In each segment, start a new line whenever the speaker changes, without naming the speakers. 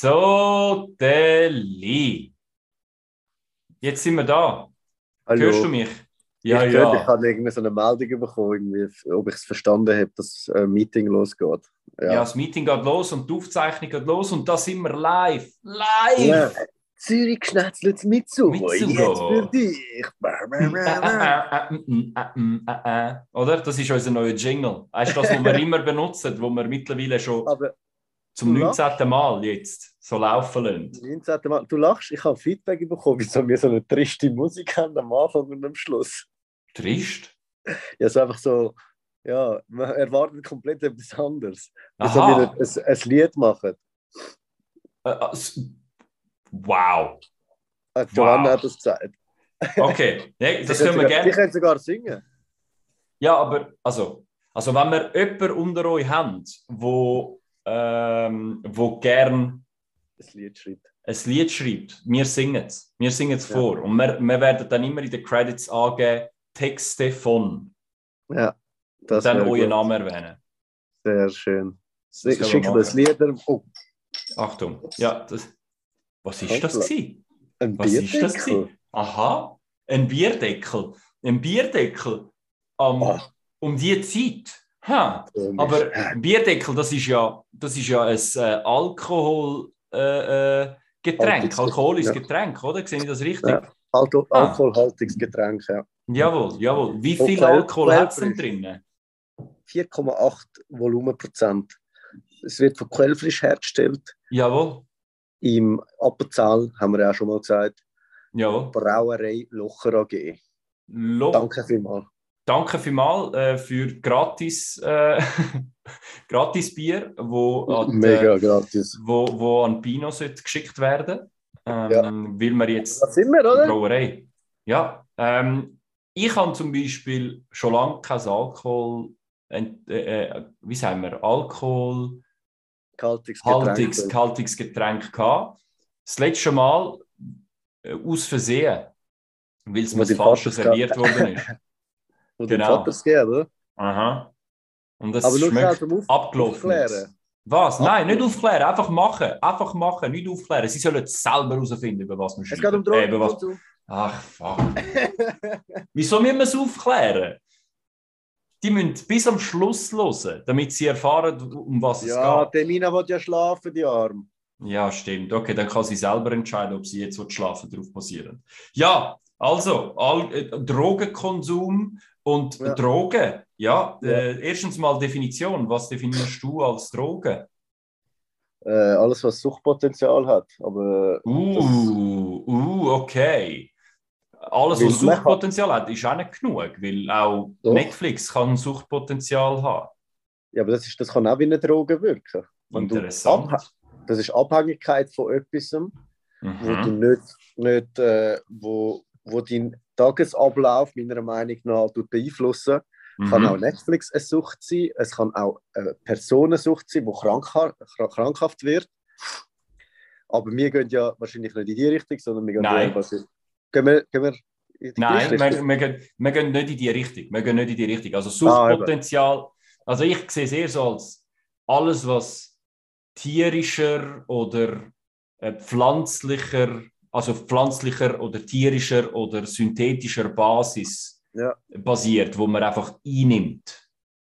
So, Deli. Jetzt sind wir da.
Hallo.
Hörst du mich? Ja,
ich,
ja.
Gehört, ich habe irgendwie so eine Meldung bekommen, irgendwie, ob ich es verstanden habe, dass ein Meeting losgeht.
Ja.
Ja.
das Meeting geht los und die Aufzeichnung geht los und da sind wir live. Live!
Ja. Zürich schnetzelt mit so. Jetzt für dich.
Oder? Das ist unser neuer Jingle. Weißt du, das, was wir immer benutzen, wo wir mittlerweile schon
Aber
zum
du
19. Mal jetzt so laufen lassen.
19. Mal, du lachst, ich habe Feedback bekommen, wieso wir so eine triste Musik haben am Anfang und am Schluss.
Trist.
Ja, ist einfach so, ja, man erwartet komplett etwas anderes. Wieso wir ein, ein Lied machen.
Äh, äh, Wow.
Äh, Johanna
Wow.
hat das gesagt.
Okay, nee, das können wir
sogar-
gerne.
Sie können sogar singen.
Ja, aber also, also wenn wir jemanden unter euch haben, wo, ähm, wo gern
Ein Lied schreibt.
ein Lied schreibt, wir singen es. Wir singen es
Ja.
vor. Und wir, wir werden dann immer in den Credits angeben, Texte von.
Ja, das
dann
wär
euren. Namen erwähnen.
Sehr schön. Schickt das. Lieder. Oh,
Achtung. Ja, das, was ist das gewesen?
ein
Was ist das
Bierdeckel.
gewesen? Aha, ein Bierdeckel. Ein Bierdeckel am,
Ah.
um die Zeit. Ha. Aber Bierdeckel, das ist ja, das ist ja ein äh, Alkohol, äh, äh, Getränk, alkoholisches
ja.
Getränk, oder? Sehe ich das richtig?
Ja. Alko
Ah.
Alkoholhaltiges Getränk, ja.
Jawohl, jawohl. Wie viel
Quell-
Alkohol hat es denn drinnen?
4,8 Volumenprozent. Es wird von Quellfrisch hergestellt.
Jawohl,
Im Appenzell, haben wir ja auch schon mal gesagt,
jawohl.
Brauerei Locher AG.
Lo
Danke vielmals.
Danke vielmals äh, für gratis, äh, gratis Bier, wo an,
Mega gratis.
wo, wo an Pino geschickt werden. Ähm,
Ja.
Weil wir jetzt
Da sind wir, oder?
Brauerei. Ja, ähm, ich habe zum Beispiel schon lange kein Alkohol, äh, äh, wie sagen wir, Alkohol,
Kaltiges Getränk.
kaltiges Getränk gehabt. Das letzte Mal äh, aus Versehen, weil es mir falsch serviert worden ist.
Dein
Genau.
Vater es gegeben, oder?
Aha. Und das
Aber
schmeckt
Auf
abgelaufen.
Aufklären.
Was? Nein, nicht aufklären, einfach machen. Einfach machen, nicht aufklären. Sie sollen es selber herausfinden, über was wir
Es
schreiben.
geht um
Äh, über was...
Drogen.
Ach, fuck. Wieso müssen wir es aufklären? Die müssen bis am Schluss hören, damit sie erfahren, um was
ja,
es geht.
der Mina will ja schlafen, die Arm.
Ja, stimmt. Okay, dann kann sie selber entscheiden, ob sie jetzt schlafen drauf basieren. Ja, also, all, äh, Drogenkonsum und
Ja.
Drogen. Ja, Äh, erstens mal Definition. Was definierst du als Droge?
Äh, alles, was Suchtpotenzial hat. Aber
Uh, uh, okay. Alles, was Suchtpotenzial hat, ist auch nicht genug, weil auch
Doch.
Netflix kann Suchtpotenzial haben.
ja, aber das, ist, das kann auch wie eine Droge wirken. Wenn du
Interessant.
abhä- Das ist Abhängigkeit von etwas, wo du
Mhm.
nicht, nicht äh, wo, wo deinen Tagesablauf meiner Meinung nach beeinflussen. Kann auch
Mhm.
Netflix eine Sucht sein, es kann auch eine Personensucht sein, die krankha krank- krankhaft wird. Aber wir gehen ja wahrscheinlich nicht in die Richtung, sondern wir gehen
Nein.
ja Gehen wir, gehen wir in die
Nein,
Richtung?
wir, wir, gehen, wir gehen nicht in die Richtung. Wir gehen nicht in die Richtung. Also
Ah,
Suchtpotenzial, also ich sehe es eher so als alles, was tierischer oder äh, pflanzlicher, also pflanzlicher oder tierischer oder synthetischer Basis
Ja.
basiert, wo man einfach einnimmt.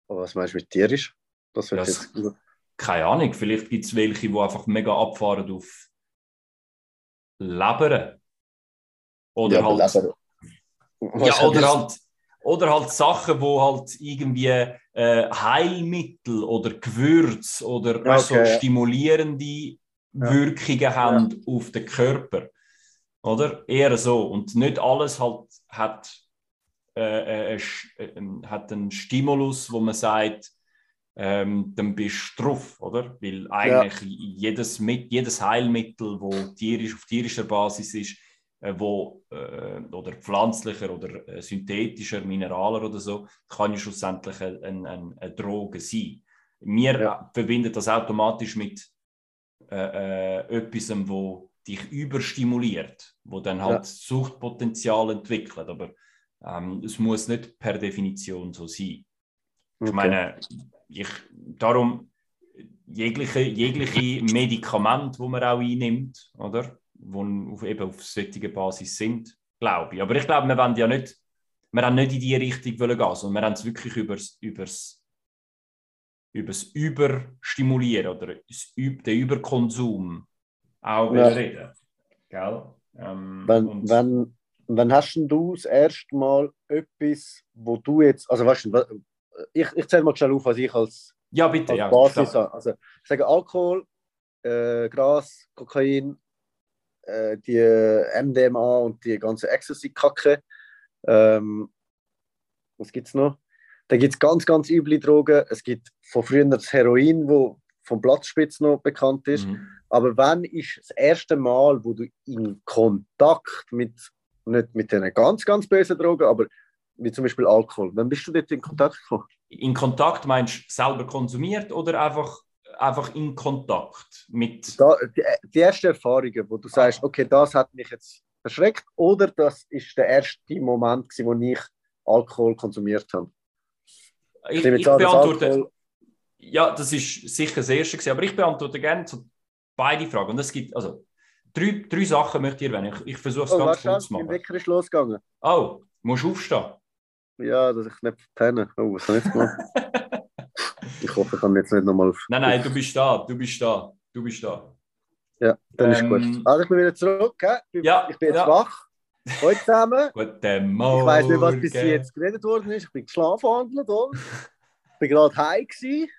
Aber was meinst du mit tierisch? Das
Das-
jetzt
Keine Ahnung, vielleicht gibt es welche, die einfach mega abfahren auf Leberen. Oder
ja,
halt
Leber-
Ja, oder halt, oder halt Sachen, wo halt irgendwie äh, Heilmittel oder Gewürz oder weißt, so
Okay, ja.
stimulierende Wirkungen haben auf den Körper. Oder? Eher so. Und nicht alles halt hat, äh, äh, sch- äh, ähm, hat einen Stimulus, wo man sagt, ähm, dann bist du drauf, oder? Weil eigentlich jedes, mit, jedes Heilmittel, wo tierisch, auf tierischer Basis ist, äh, wo, äh, oder pflanzlicher oder äh, synthetischer, mineraler oder so, kann ja schlussendlich eine, eine, eine Droge sein. Wir
Ja.
äh, verbinden das automatisch mit äh, äh, etwas, wo dich überstimuliert, wo dann halt
Ja.
Suchtpotenzial entwickelt. Aber ähm, es muss nicht per Definition so sein. Ich
Okay.
meine, ich, darum, jegliche, jegliche Medikamente, die man auch einnimmt, oder? Die auf, eben auf solche Basis sind, glaube ich. Aber ich glaube, wir wollen ja nicht, wir haben nicht in die Richtung gehen, sondern wir haben es wirklich übers, übers, übers Überstimulieren oder den Überkonsum auch ja. reden. Gell?
Ähm, wenn, wenn, wenn hast du das erste Mal etwas, wo du jetzt, also weißt du, ich, ich zähle mal schnell auf, was ich als,
ja, bitte,
als
ja,
Basis habe. Also, ich sage Alkohol, äh, Gras, Kokain, äh, die MDMA und die ganze Ecstasy-Kacke. Ähm, was gibt es noch? Da gibt es ganz, ganz üble Drogen. Es gibt von früher das Heroin, wo vom Platzspitz noch bekannt ist. Mhm. Aber wann ist das erste Mal, wo du in Kontakt mit, nicht mit den ganz, ganz bösen Drogen, aber wie zum Beispiel Alkohol, wann bist du dort in Kontakt gekommen?
In Kontakt meinst du selber konsumiert oder einfach, einfach in Kontakt mit.
Da, die, die ersten Erfahrungen, wo du sagst, okay, das hat mich jetzt verschreckt, oder das ist der erste Moment, gewesen, wo ich Alkohol konsumiert habe?
Ich, ich, ich beantworte. Alkohol... Ja, das ist sicher das erste, gewesen, aber ich beantworte gerne so beide Fragen. Und es gibt, also, drei, drei Sachen möchte ich erwähnen. Ich, ich versuche es oh, ganz kurz zu machen.
Mein Wecker ist losgegangen.
Oh, musst du aufstehen?
Ja, dass ich nicht penne. Oh, was habe ich jetzt gemacht? ich hoffe, ich kann jetzt nicht nochmal auf.
Nein, nein, du bist da, du bist da, du bist da.
Ja, dann ähm, ist gut. Also ich bin wieder zurück. Ich, ja, ich bin jetzt ja. wach. Heute zusammen.
Guten Morgen.
Ich weiß nicht, was bis jetzt geredet worden ist. Ich bin geschlafen Ich bin gerade heim gewesen.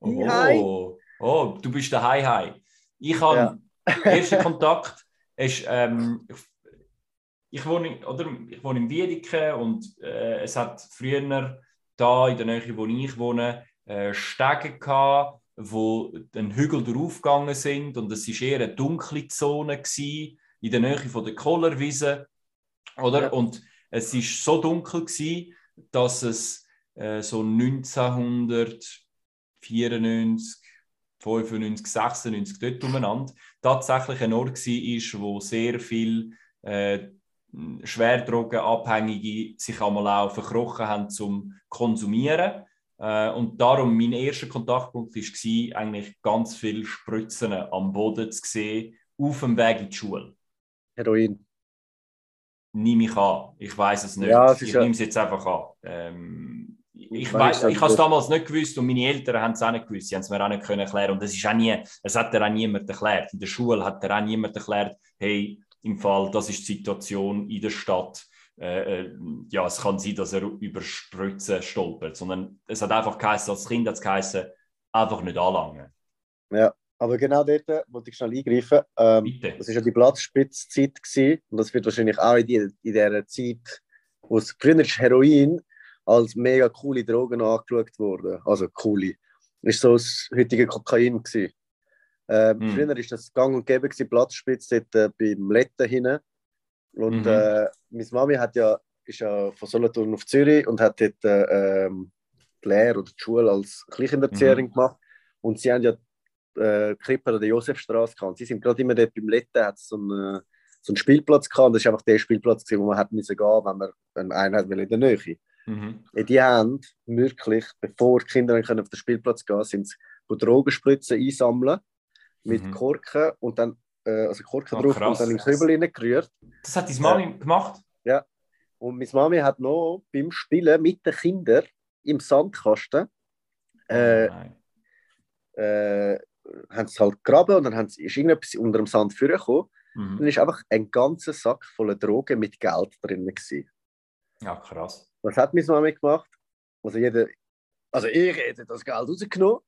Oh, oh, du bist der Hi Hi. Ich habe ja. ersten Kontakt. Ist, ähm, ich, wohne, oder, ich wohne in Wiedeke und äh, es hat früher da in der Nähe, wo ich wohne, äh, Stege gehabt, wo den Hügel draufgegangen sind und es war eher eine dunkle Zone gewesen, in der Nähe von der Kohlerwiese. Oder? Ja. Und es war so dunkel, gewesen, dass es äh, so 1994, 95, 96 dort umeinander tatsächlich ein Ort war, wo sehr viel äh, Schwerdrogenabhängige sich einmal auch verkrochen haben zum Konsumieren. Äh, und darum mein erster Kontaktpunkt war eigentlich ganz viele Spritzen am Boden zu sehen, auf dem Weg in die Schule.
Heroin.
Nehme ich an. Ich weiß es nicht.
Ja,
ich nehme es jetzt einfach an. Ähm, ich weiß, ich habe es damals nicht gewusst und meine Eltern haben es auch nicht gewusst. Sie haben es mir auch nicht können erklären. Und es ist auch nie, es hat dir auch niemand erklärt. In der Schule hat dir auch niemand erklärt, hey, im Fall, das ist die Situation in der Stadt. Äh, äh, ja, es kann sein, dass er über Spritzen stolpert, sondern es hat einfach geheißen, als Kind hat es geheißen, einfach nicht anlangen.
Ja, aber genau dort wollte ich schnell eingreifen. Ähm, Bitte. Das war ja die Platzspitzzeit gewesen, und das wird wahrscheinlich auch in, die, in dieser Zeit, wo es früher ist Heroin als mega coole Drogen angeschaut wurde. Also coole. War so das heutige Kokain. Gewesen. Äh, mhm. Früher war das gang und gäbe, gewesen, Platzspitze dort äh, beim Letten hinten. Und mhm. äh, meine Mami hat ja, ist ja von Solothurn auf Zürich und hat dort äh, ähm, die Lehre oder die Schule als Kleinkinderzieherin mhm. gemacht. Und sie haben ja äh, Krippe an der Josefstraße gehabt. Sie sind gerade immer dort beim Letten, hat so einen, so einen Spielplatz gehabt. Und das war einfach der Spielplatz, gewesen, wo man hat müssen gehen wenn man eine Einheit in der Nähe. Mhm. Die haben wirklich, bevor die Kinder auf den Spielplatz gehen, sind sie Drogenspritzen einsammeln mit mhm. Korken und dann, äh, also Korken oh, drauf krass. und dann in Kübel gerührt.
Das hat deine Mami äh, gemacht?
Ja. Und meine Mami hat noch beim Spielen mit den Kindern im Sandkasten äh, oh äh, haben sie halt gegraben und dann haben sie, ist irgendetwas unter dem Sand vorgekommen. Mhm. Dann ist einfach ein ganzer Sack voller Drogen mit Geld drin. Gewesen.
Ja, krass.
Was hat meine Mami gemacht? Also, jeder, also ich hätte das Geld rausgenommen.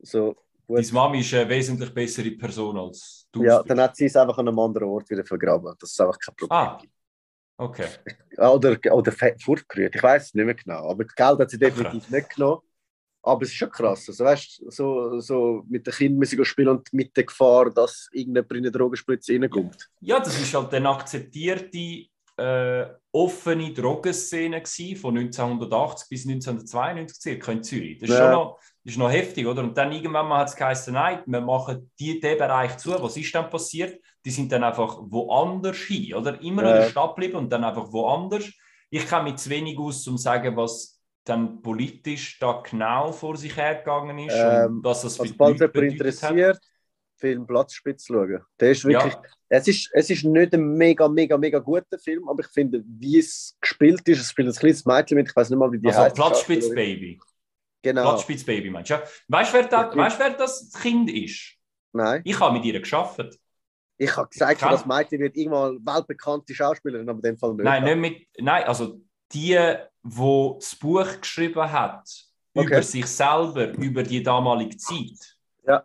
So,
Gut. Deine Mami ist eine wesentlich bessere Person als
du. Ja, dann hat sie es einfach an einem anderen Ort wieder vergraben. Das ist einfach kein Problem.
Ah, okay.
Oder, oder fortgerührt, ich weiß es nicht mehr genau. Aber das Geld hat sie definitiv okay. nicht genommen. Aber es ist schon krass. Also, weißt, so, so mit den Kindern spielen und mit der Gefahr, dass irgendjemand in eine Drogenspritze reinkommt.
Ja, das ist halt eine akzeptierte äh, offene Drogenszene von 1980 bis 1992 circa in Zürich. Das ist, ja. schon noch, das ist noch heftig, oder? Und dann irgendwann mal hat es geheißen, nein, wir machen die, den Bereich zu. Was ist dann passiert? Die sind dann einfach woanders hin, oder? Immer ja. in der Stadt bleiben und dann einfach woanders. Ich kann mich zu wenig aus, um zu sagen, was dann politisch da genau vor sich hergegangen ist
ähm,
und was das
für also, falls jemand interessiert, hat. Film Platzspitz schauen. Der ist wirklich, ja. es, ist, es ist nicht ein mega, mega, mega guter Film, aber ich finde, wie es gespielt ist, es spielt ein kleines Mädchen mit, ich weiß nicht mal, wie die
also heißt. Platzspitz Baby.
Genau.
Platzspitz Baby meinst du? Ja. Weißt du, wer, da, weißt, wer das Kind ist?
Nein.
Ich habe mit ihr geschafft.
Ich habe gesagt, das Mädchen wird irgendwann weltbekannte Schauspielerin, aber in dem Fall nicht.
Nein, nicht mit, nein, also die, die das Buch geschrieben hat, okay. über sich selber, über die damalige Zeit,
ja.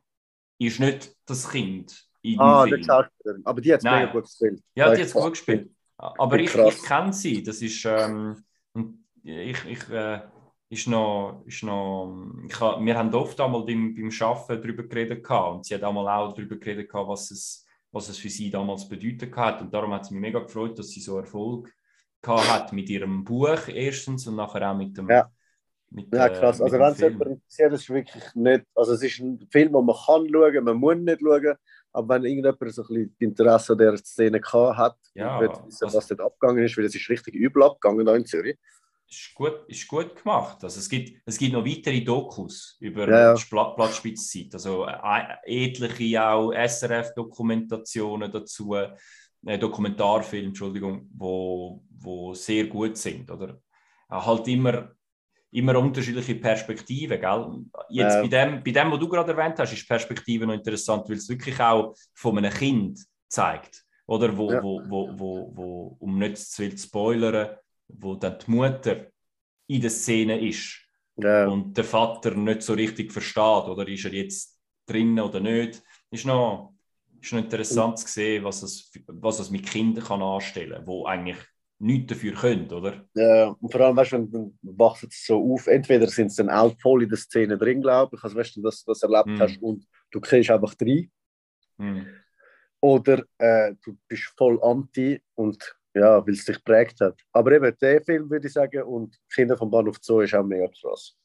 ist nicht das Kind.
In ah, der Schauspielerin. Aber die hat mega gut gespielt.
Ja, die hat es gut gespielt. Aber ich, ich kenne sie. Das ist. Ähm, ich, ich, äh, ist noch, ist noch ich ha, wir haben oft einmal beim, beim Arbeiten darüber geredet gehabt, und sie hat einmal auch darüber geredet gehabt, was es, was es für sie damals bedeutet hat und darum hat es mich mega gefreut, dass sie so Erfolg gehabt hat mit ihrem Buch erstens und nachher auch mit dem
ja. Mit, ja, krass. also, wenn es jemand interessiert, ist es wirklich nicht. Also, es ist ein Film, den man kann schauen, man muss nicht schauen. Aber wenn irgendjemand so ein bisschen Interesse an dieser Szene hat,
ja,
wird wissen, also, was dort abgegangen ist, weil es ist richtig übel abgegangen in Zürich
ist gut, ist gut gemacht. Also es, gibt, es gibt noch weitere Dokus über ja, die Platzspitzzeit, also äh, etliche auch SRF-Dokumentationen dazu, äh, Dokumentarfilme, Entschuldigung, wo, wo sehr gut sind. Oder äh, halt immer, immer unterschiedliche Perspektiven. Gell? Jetzt ja. bei, dem, bei dem, was du gerade erwähnt hast, ist die Perspektive noch interessant, weil es wirklich auch von einem Kind zeigt. Oder wo, ja. wo, wo, wo, wo, um nicht zu viel zu spoilern, wo dann die Mutter in der Szene ist ja. und der Vater nicht so richtig versteht, oder ist er jetzt drin oder nicht, ist noch, ist noch interessant zu sehen, was es, was es mit Kindern kann anstellen kann, die eigentlich nichts dafür können, oder?
Ja, und vor allem, weißt du, wenn wachst es so auf, entweder sind sie dann auch voll in der Szene drin, glaube ich, also weißt du, dass du das erlebt mm. hast und du kriegst einfach rein. Mm. Oder äh, du bist voll anti und ja, weil es dich prägt hat. Aber eben, der Film würde ich sagen und Kinder vom Bahnhof Zoo ist auch mega krass.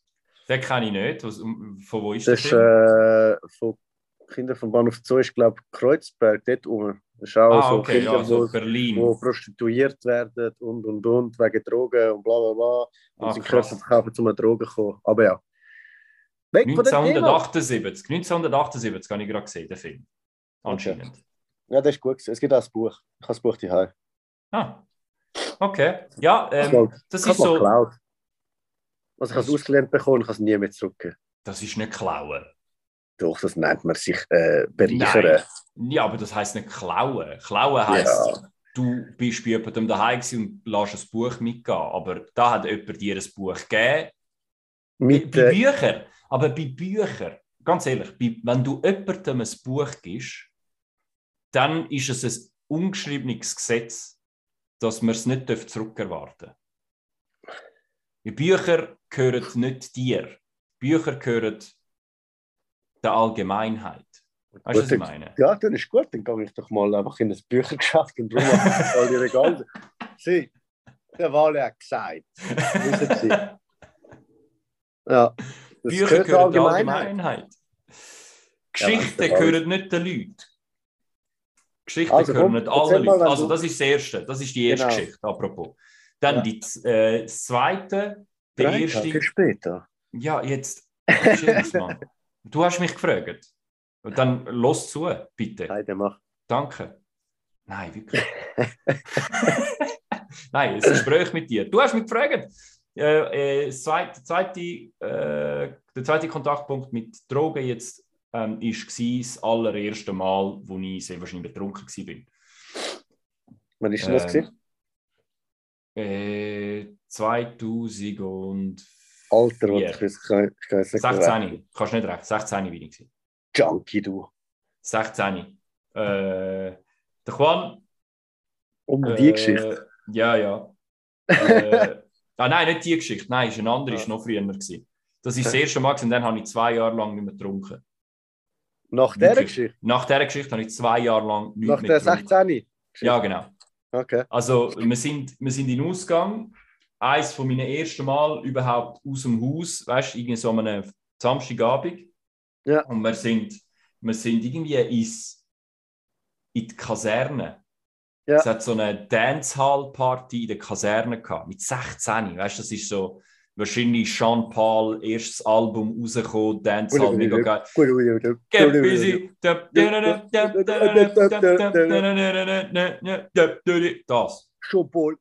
Den kenne ich nicht. Was, von wo ist
das? Das ist äh, von Kinder vom Bahnhof Zoo, ist glaube Kreuzberg, dort oben. Auch
ah,
so
okay,
Kinder,
ja, so wo, Berlin.
wo prostituiert werden und und und wegen Drogen und bla bla bla. Und ah, sie Körper verkaufen, um an Drogen zu kommen. Aber ja.
Weg 1978, 1978 habe ich gerade gesehen, den Film. Anscheinend. Okay.
Ja, das ist gut. Es gibt auch ein Buch. Ich habe das Buch hier.
Ah, okay. Ja, ähm, das ist so.
Geklaut. Also ich habe es ausgelernt bekommen und kann es nie mehr zurückgeben.
Das ist nicht klauen.
Doch, das nennt man sich äh, bereichern.
Nein. Ja, aber das heißt nicht klauen. Klauen heisst, ja. du bist bei jemandem daheim und lässt ein Buch mitgehen. Aber da hat jemand dir ein Buch gegeben.
Mit,
bei, bei Büchern. Aber bei Büchern, ganz ehrlich, bei, wenn du jemandem ein Buch gibst, dann ist es ein ungeschriebenes Gesetz dass man es nicht zurückerwarten darf. Bücher gehören nicht dir. Bücher gehören der Allgemeinheit. Weißt du, was ich meine?
Ja, das ist gut. Dann gehe ich doch mal einfach in ein Büchergeschäft und rum all die Regale. Sie, der Wale hat gesagt. Wissen Sie? Ja.
Bücher gehören der Allgemeinheit. Geschichten ja, gehören nicht den Leuten. Geschichten also, gehören nicht alle Leute. Also das ist das Erste, das ist die erste genau. Geschichte, apropos. Dann ja. die, äh, das Zweite, der Drei erste...
Tage später.
Ja, jetzt, Mann. Du hast mich gefragt. Und dann los zu, bitte.
Nein, mach.
Danke. Nein, wirklich. Nein, ein Gespräch mit dir. Du hast mich gefragt. Äh, äh, zweite, zweite, äh, der zweite Kontaktpunkt mit Drogen jetzt ähm, ist das allererste Mal, wo ich sehr wahrscheinlich betrunken war.
Wann ist das?
Äh, 2000 und
Alter, was ich kann, ich kann
16, kannst nicht recht, 16 bin ich.
Junkie, du.
16. Äh, der Juan.
Um die äh, Geschichte?
Ja, ja. äh, ah, nein, nicht die Geschichte. Nein, ist eine andere, ja. ist noch früher. Gewesen. Das ist das erste Mal und dann habe ich zwei Jahre lang nicht mehr getrunken.
Nach dieser Geschichte?
Nach dieser Geschichte habe ich zwei Jahre lang
nichts Nach der 16?
Ja, genau.
Okay.
Also, wir sind, wir sind in Ausgang. Eins von meinen ersten Mal überhaupt aus dem Haus, weißt du, irgendwie so an einem Samstagabend.
Ja.
Und wir sind, wir sind irgendwie ins, in die Kaserne. Ja. Es hat so eine Dancehall-Party in der Kaserne gehabt, mit 16. Weißt du, das ist so wahrscheinlich Sean Paul, erstes Album rausgekommen, Dancehall, mega geil. Get busy. Das.
Sean Paul.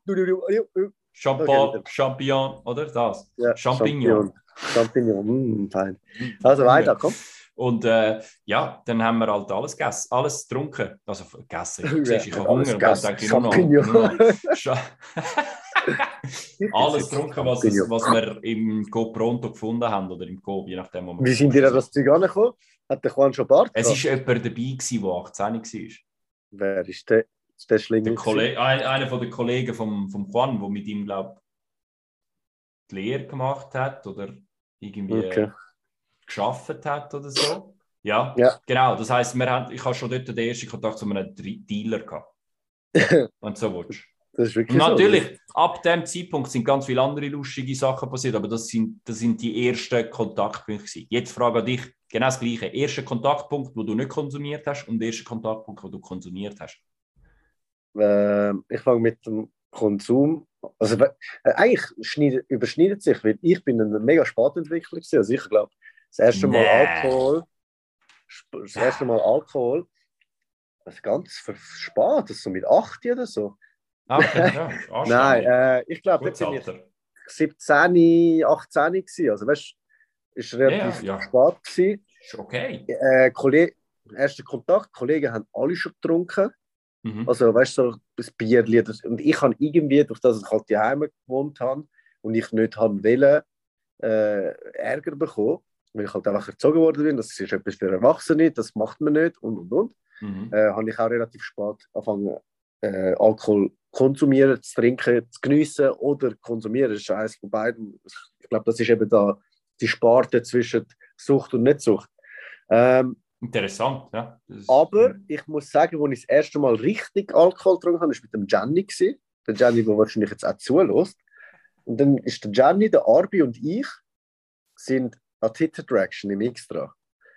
Sean Paul, Champion, oder das?
Ja,
Champignon.
Champignon, mm, fein. Also weiter, komm.
Und äh, ja, dann haben wir halt alles gegessen, alles getrunken. Also gegessen. Ja, ich habe Hunger und dann denke ich nur noch. Nur noch alles getrunken, was, es, was wir im Go Pronto gefunden haben oder im Go, je nachdem.
Wo Wie sind ihr an das Zeug angekommen? Hat der Juan schon Bart?
Es war jemand dabei, gewesen, der 18 war.
Wer ist der? Ist der Schlingel?
Der ein, einer von den Kollegen vom, vom Juan, der mit ihm, glaube ich, die Lehre gemacht hat oder irgendwie. Okay geschafft hat oder so. Ja, ja. genau. Das heisst, wir haben, ich habe schon dort den ersten Kontakt zu einem Dealer gehabt. Und so willst
das ist wirklich
natürlich,
so.
ab dem Zeitpunkt sind ganz viele andere lustige Sachen passiert, aber das sind, das sind die ersten Kontaktpunkte. Jetzt frage ich dich genau das Gleiche. Erster Kontaktpunkt, wo du nicht konsumiert hast und der erste Kontaktpunkt, wo du konsumiert hast.
Äh, ich fange mit dem Konsum. Also äh, eigentlich überschneidet sich, weil ich bin ein mega Spätentwickler Also ich glaube, das erste Mal nee. Alkohol. Das erste Mal Alkohol. Das ist ganz spät, so mit 8 oder so.
Okay, ja,
Nein, äh, ich glaube, jetzt bin ich 17, 18 gewesen. Also weißt du, ist relativ ja, ja. spät gewesen.
Ist okay.
Äh, Kollege, erster Kontakt, Kollegen haben alle schon getrunken. Mhm. Also weißt du, so das Bier. Und ich habe irgendwie, durch das ich halt daheim gewohnt habe und ich nicht haben wollen, äh, Ärger bekommen weil ich halt einfach erzogen worden bin, das ist etwas für Erwachsene, das macht man nicht und und und, mhm. äh, habe ich auch relativ spät angefangen, äh, Alkohol konsumieren, zu trinken, zu geniessen oder konsumieren. Das ist eines von beiden. Ich glaube, das ist eben da die Sparte zwischen Sucht und Nicht-Sucht. Ähm,
Interessant, ja.
Aber ich muss sagen, als ich das erste Mal richtig Alkohol getrunken habe, war mit dem. Gewesen. Der Gianni, der wahrscheinlich jetzt auch zulässt. Und dann ist der Gianni, der Arbi und ich sind an Twitter Traction im Extra.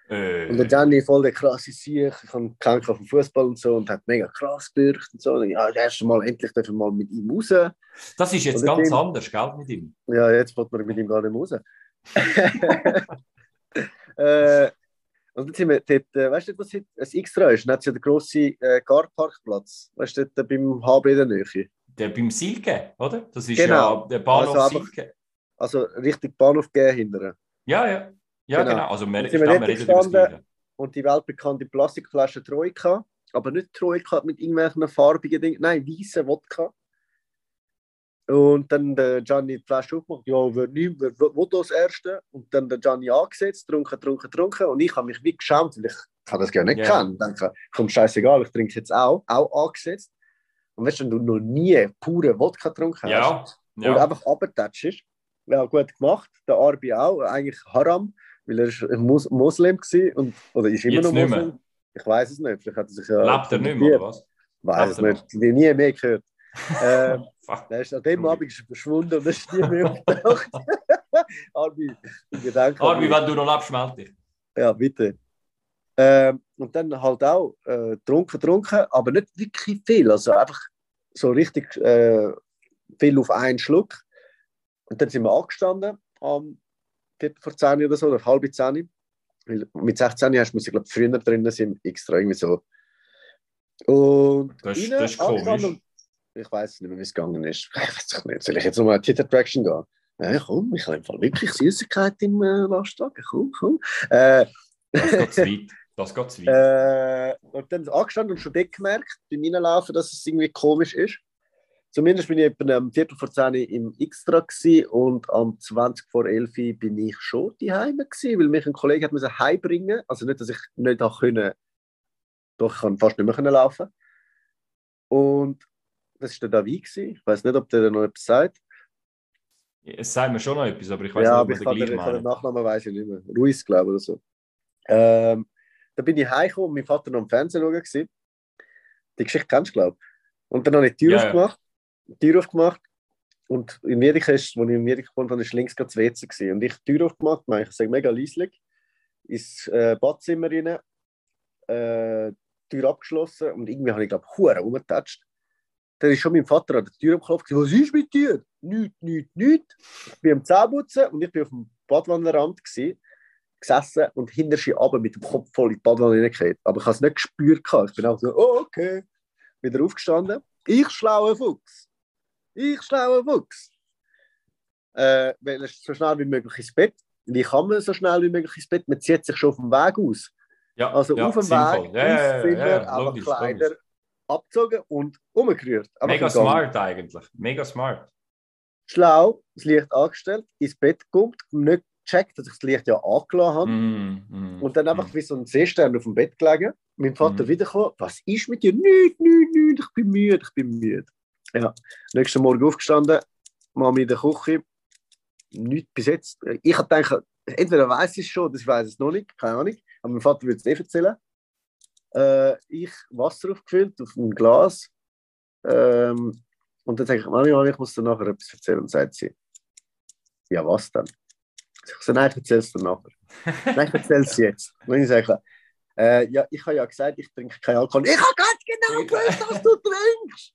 Äh. Und der Gianni voll der krasse Sieg, ich habe keinen auf dem Fußball und so und hat mega krass gebürgt und so. Und ja, das erste Mal endlich dürfen wir mal mit ihm raus.
Das ist jetzt ganz ihm, anders, gell, mit ihm?
Ja, jetzt wird man mit ihm gar nicht raus. äh, und dann sind wir dort, äh, weißt du, was ein Extra ist? Dann hat es ja den grossen äh, Garparkplatz, weißt du, dort beim HB in der Nähe.
Der beim Silke, oder? Das ist
genau.
ja der Bahnhof
also Silke. Also richtig Bahnhof gehen hinterher.
Ja, ja. Ja, genau. genau. Also wir, ich glaube, wir reden über.
Und die weltbekannte Plastikflasche Troika, aber nicht Troika mit irgendwelchen farbigen Dingen, nein, weiße Wodka. Und dann der Gianni die Flasche aufgemacht, ja, wer, nicht, wer, wer das Erste? Und dann der Gianni angesetzt, trunken, trunken, trunken. Und ich habe mich wie geschämt, weil ich kann das gar nicht yeah. kennen. Denke, komm, scheißegal, ich trinke jetzt auch, auch angesetzt. Und weißt du, wenn du noch nie pure Wodka getrunken hast
ja. Ja.
und einfach abgetatscht ja, gut gemacht. Der Arbi auch, eigentlich Haram, weil er ist ein Mus Muslim war und, oder ist immer
Jetzt
noch Muslim. Ich weiß es nicht. Vielleicht hat er sich
ja Lebt er nicht mehr, oder was?
Weiß es nicht. Ich habe nie mehr gehört. ähm, er ist an dem Abend verschwunden und ist nie mehr aufgetaucht. Arbi,
Gedanken. Arbi, wenn du noch lebst, melde dich.
Ja, bitte. Ähm, und dann halt auch äh, trunken, trunken, aber nicht wirklich viel. Also einfach so richtig äh, viel auf einen Schluck. Und dann sind wir angestanden, am Viertel vor 10 oder so, oder halb 10. mit 16 hast du, glaube ich, früher drinnen sind, extra irgendwie so. Und
das, ist, das ist komisch.
Ich weiß nicht mehr, wie es gegangen ist. Ich weiß nicht. Soll ich jetzt nochmal Twitter Traction gehen? Ja, komm, ich habe im Fall wirklich Süßigkeit im äh, Lastwagen. Komm, komm. Äh,
das geht zu weit. Das geht zu
weit. Äh, und dann angestanden und schon dort gemerkt, beim Reinlaufen, dass es irgendwie komisch ist. Zumindest bin ich etwa am Viertel vor 10 im Extra und am 20 vor 11 bin ich schon daheim gewesen, weil mich ein Kollege hat müssen heimbringen. Also nicht, dass ich nicht können, doch ich kann fast nicht mehr laufen. Und das war der David. Gewesen. Ich weiß nicht, ob der noch etwas sagt.
Es sagt mir schon noch etwas, aber ich weiß
ja,
nicht,
ob er gleich meint. Den Nachnamen weiß ich nicht mehr. Ruiz, glaube ich, oder so. Ähm, da bin ich heimgekommen und mein Vater noch am Fernsehen schauen. Die Geschichte kennst du, glaube ich. Und dann habe ich die Tür ja, aufgemacht die Tür aufgemacht und in Amerika ist, als ich in Amerika gewohnt habe, ist links das WC gewesen. Und ich die Tür aufgemacht, ich sage mega leislich, ins äh, Badzimmer rein, äh, Tür abgeschlossen und irgendwie habe ich glaube ich Huren rumgetatscht. Dann ist schon mein Vater an der Tür geklopft. Was ist mit dir? Nichts, nichts, nichts. Ich bin am Zähneputzen und ich bin auf dem Badwannenrand gesessen und hinterher aber mit dem Kopf voll in die Badwanne hineingekehrt. Aber ich habe es nicht gespürt. Ich bin auch so, oh, okay. Wieder aufgestanden. Ich schlauer Fuchs. Ich schlauer Fuchs. Äh, so schnell wie möglich ins Bett. Wie kann man so schnell wie möglich ins Bett? Man zieht sich schon auf dem Weg aus.
Ja,
also
ja,
auf dem. Weg,
Ja,
ins Zimmer,
ja,
aber Kleider. Abgezogen und umgerührt. Einfach
Mega smart eigentlich. Mega smart.
Schlau, das Licht angestellt, ins Bett gekommen, nicht gecheckt, dass ich das Licht ja angelassen habe.
Mm, mm,
Und dann einfach
mm.
wie so ein Seestern auf dem Bett gelegen. Mein Vater
Mhm.
wiedergekommen. Was ist mit dir? Nicht, nicht, nicht. Ich bin müde, ich bin müde. Ja. Nächsten Morgen aufgestanden, Mami in der Küche. Nicht bis jetzt. Ich habe gedacht, entweder weiß ich es schon, oder ich weiß es noch nicht. Keine Ahnung. Aber mein Vater würde es eh erzählen. Äh, ich Wasser aufgefüllt auf ein Glas. Ähm, und dann sage ich, Mami, Mami, ich muss dir nachher etwas erzählen. Und sagt sie, ja, was denn? Ich sage, nein, ich erzähle es dir nachher. Nein, ich erzähle es jetzt. Und ich sage, äh, ja, ich habe ja gesagt, ich trinke keinen Alkohol. Ich habe ganz genau gewusst, dass du trinkst.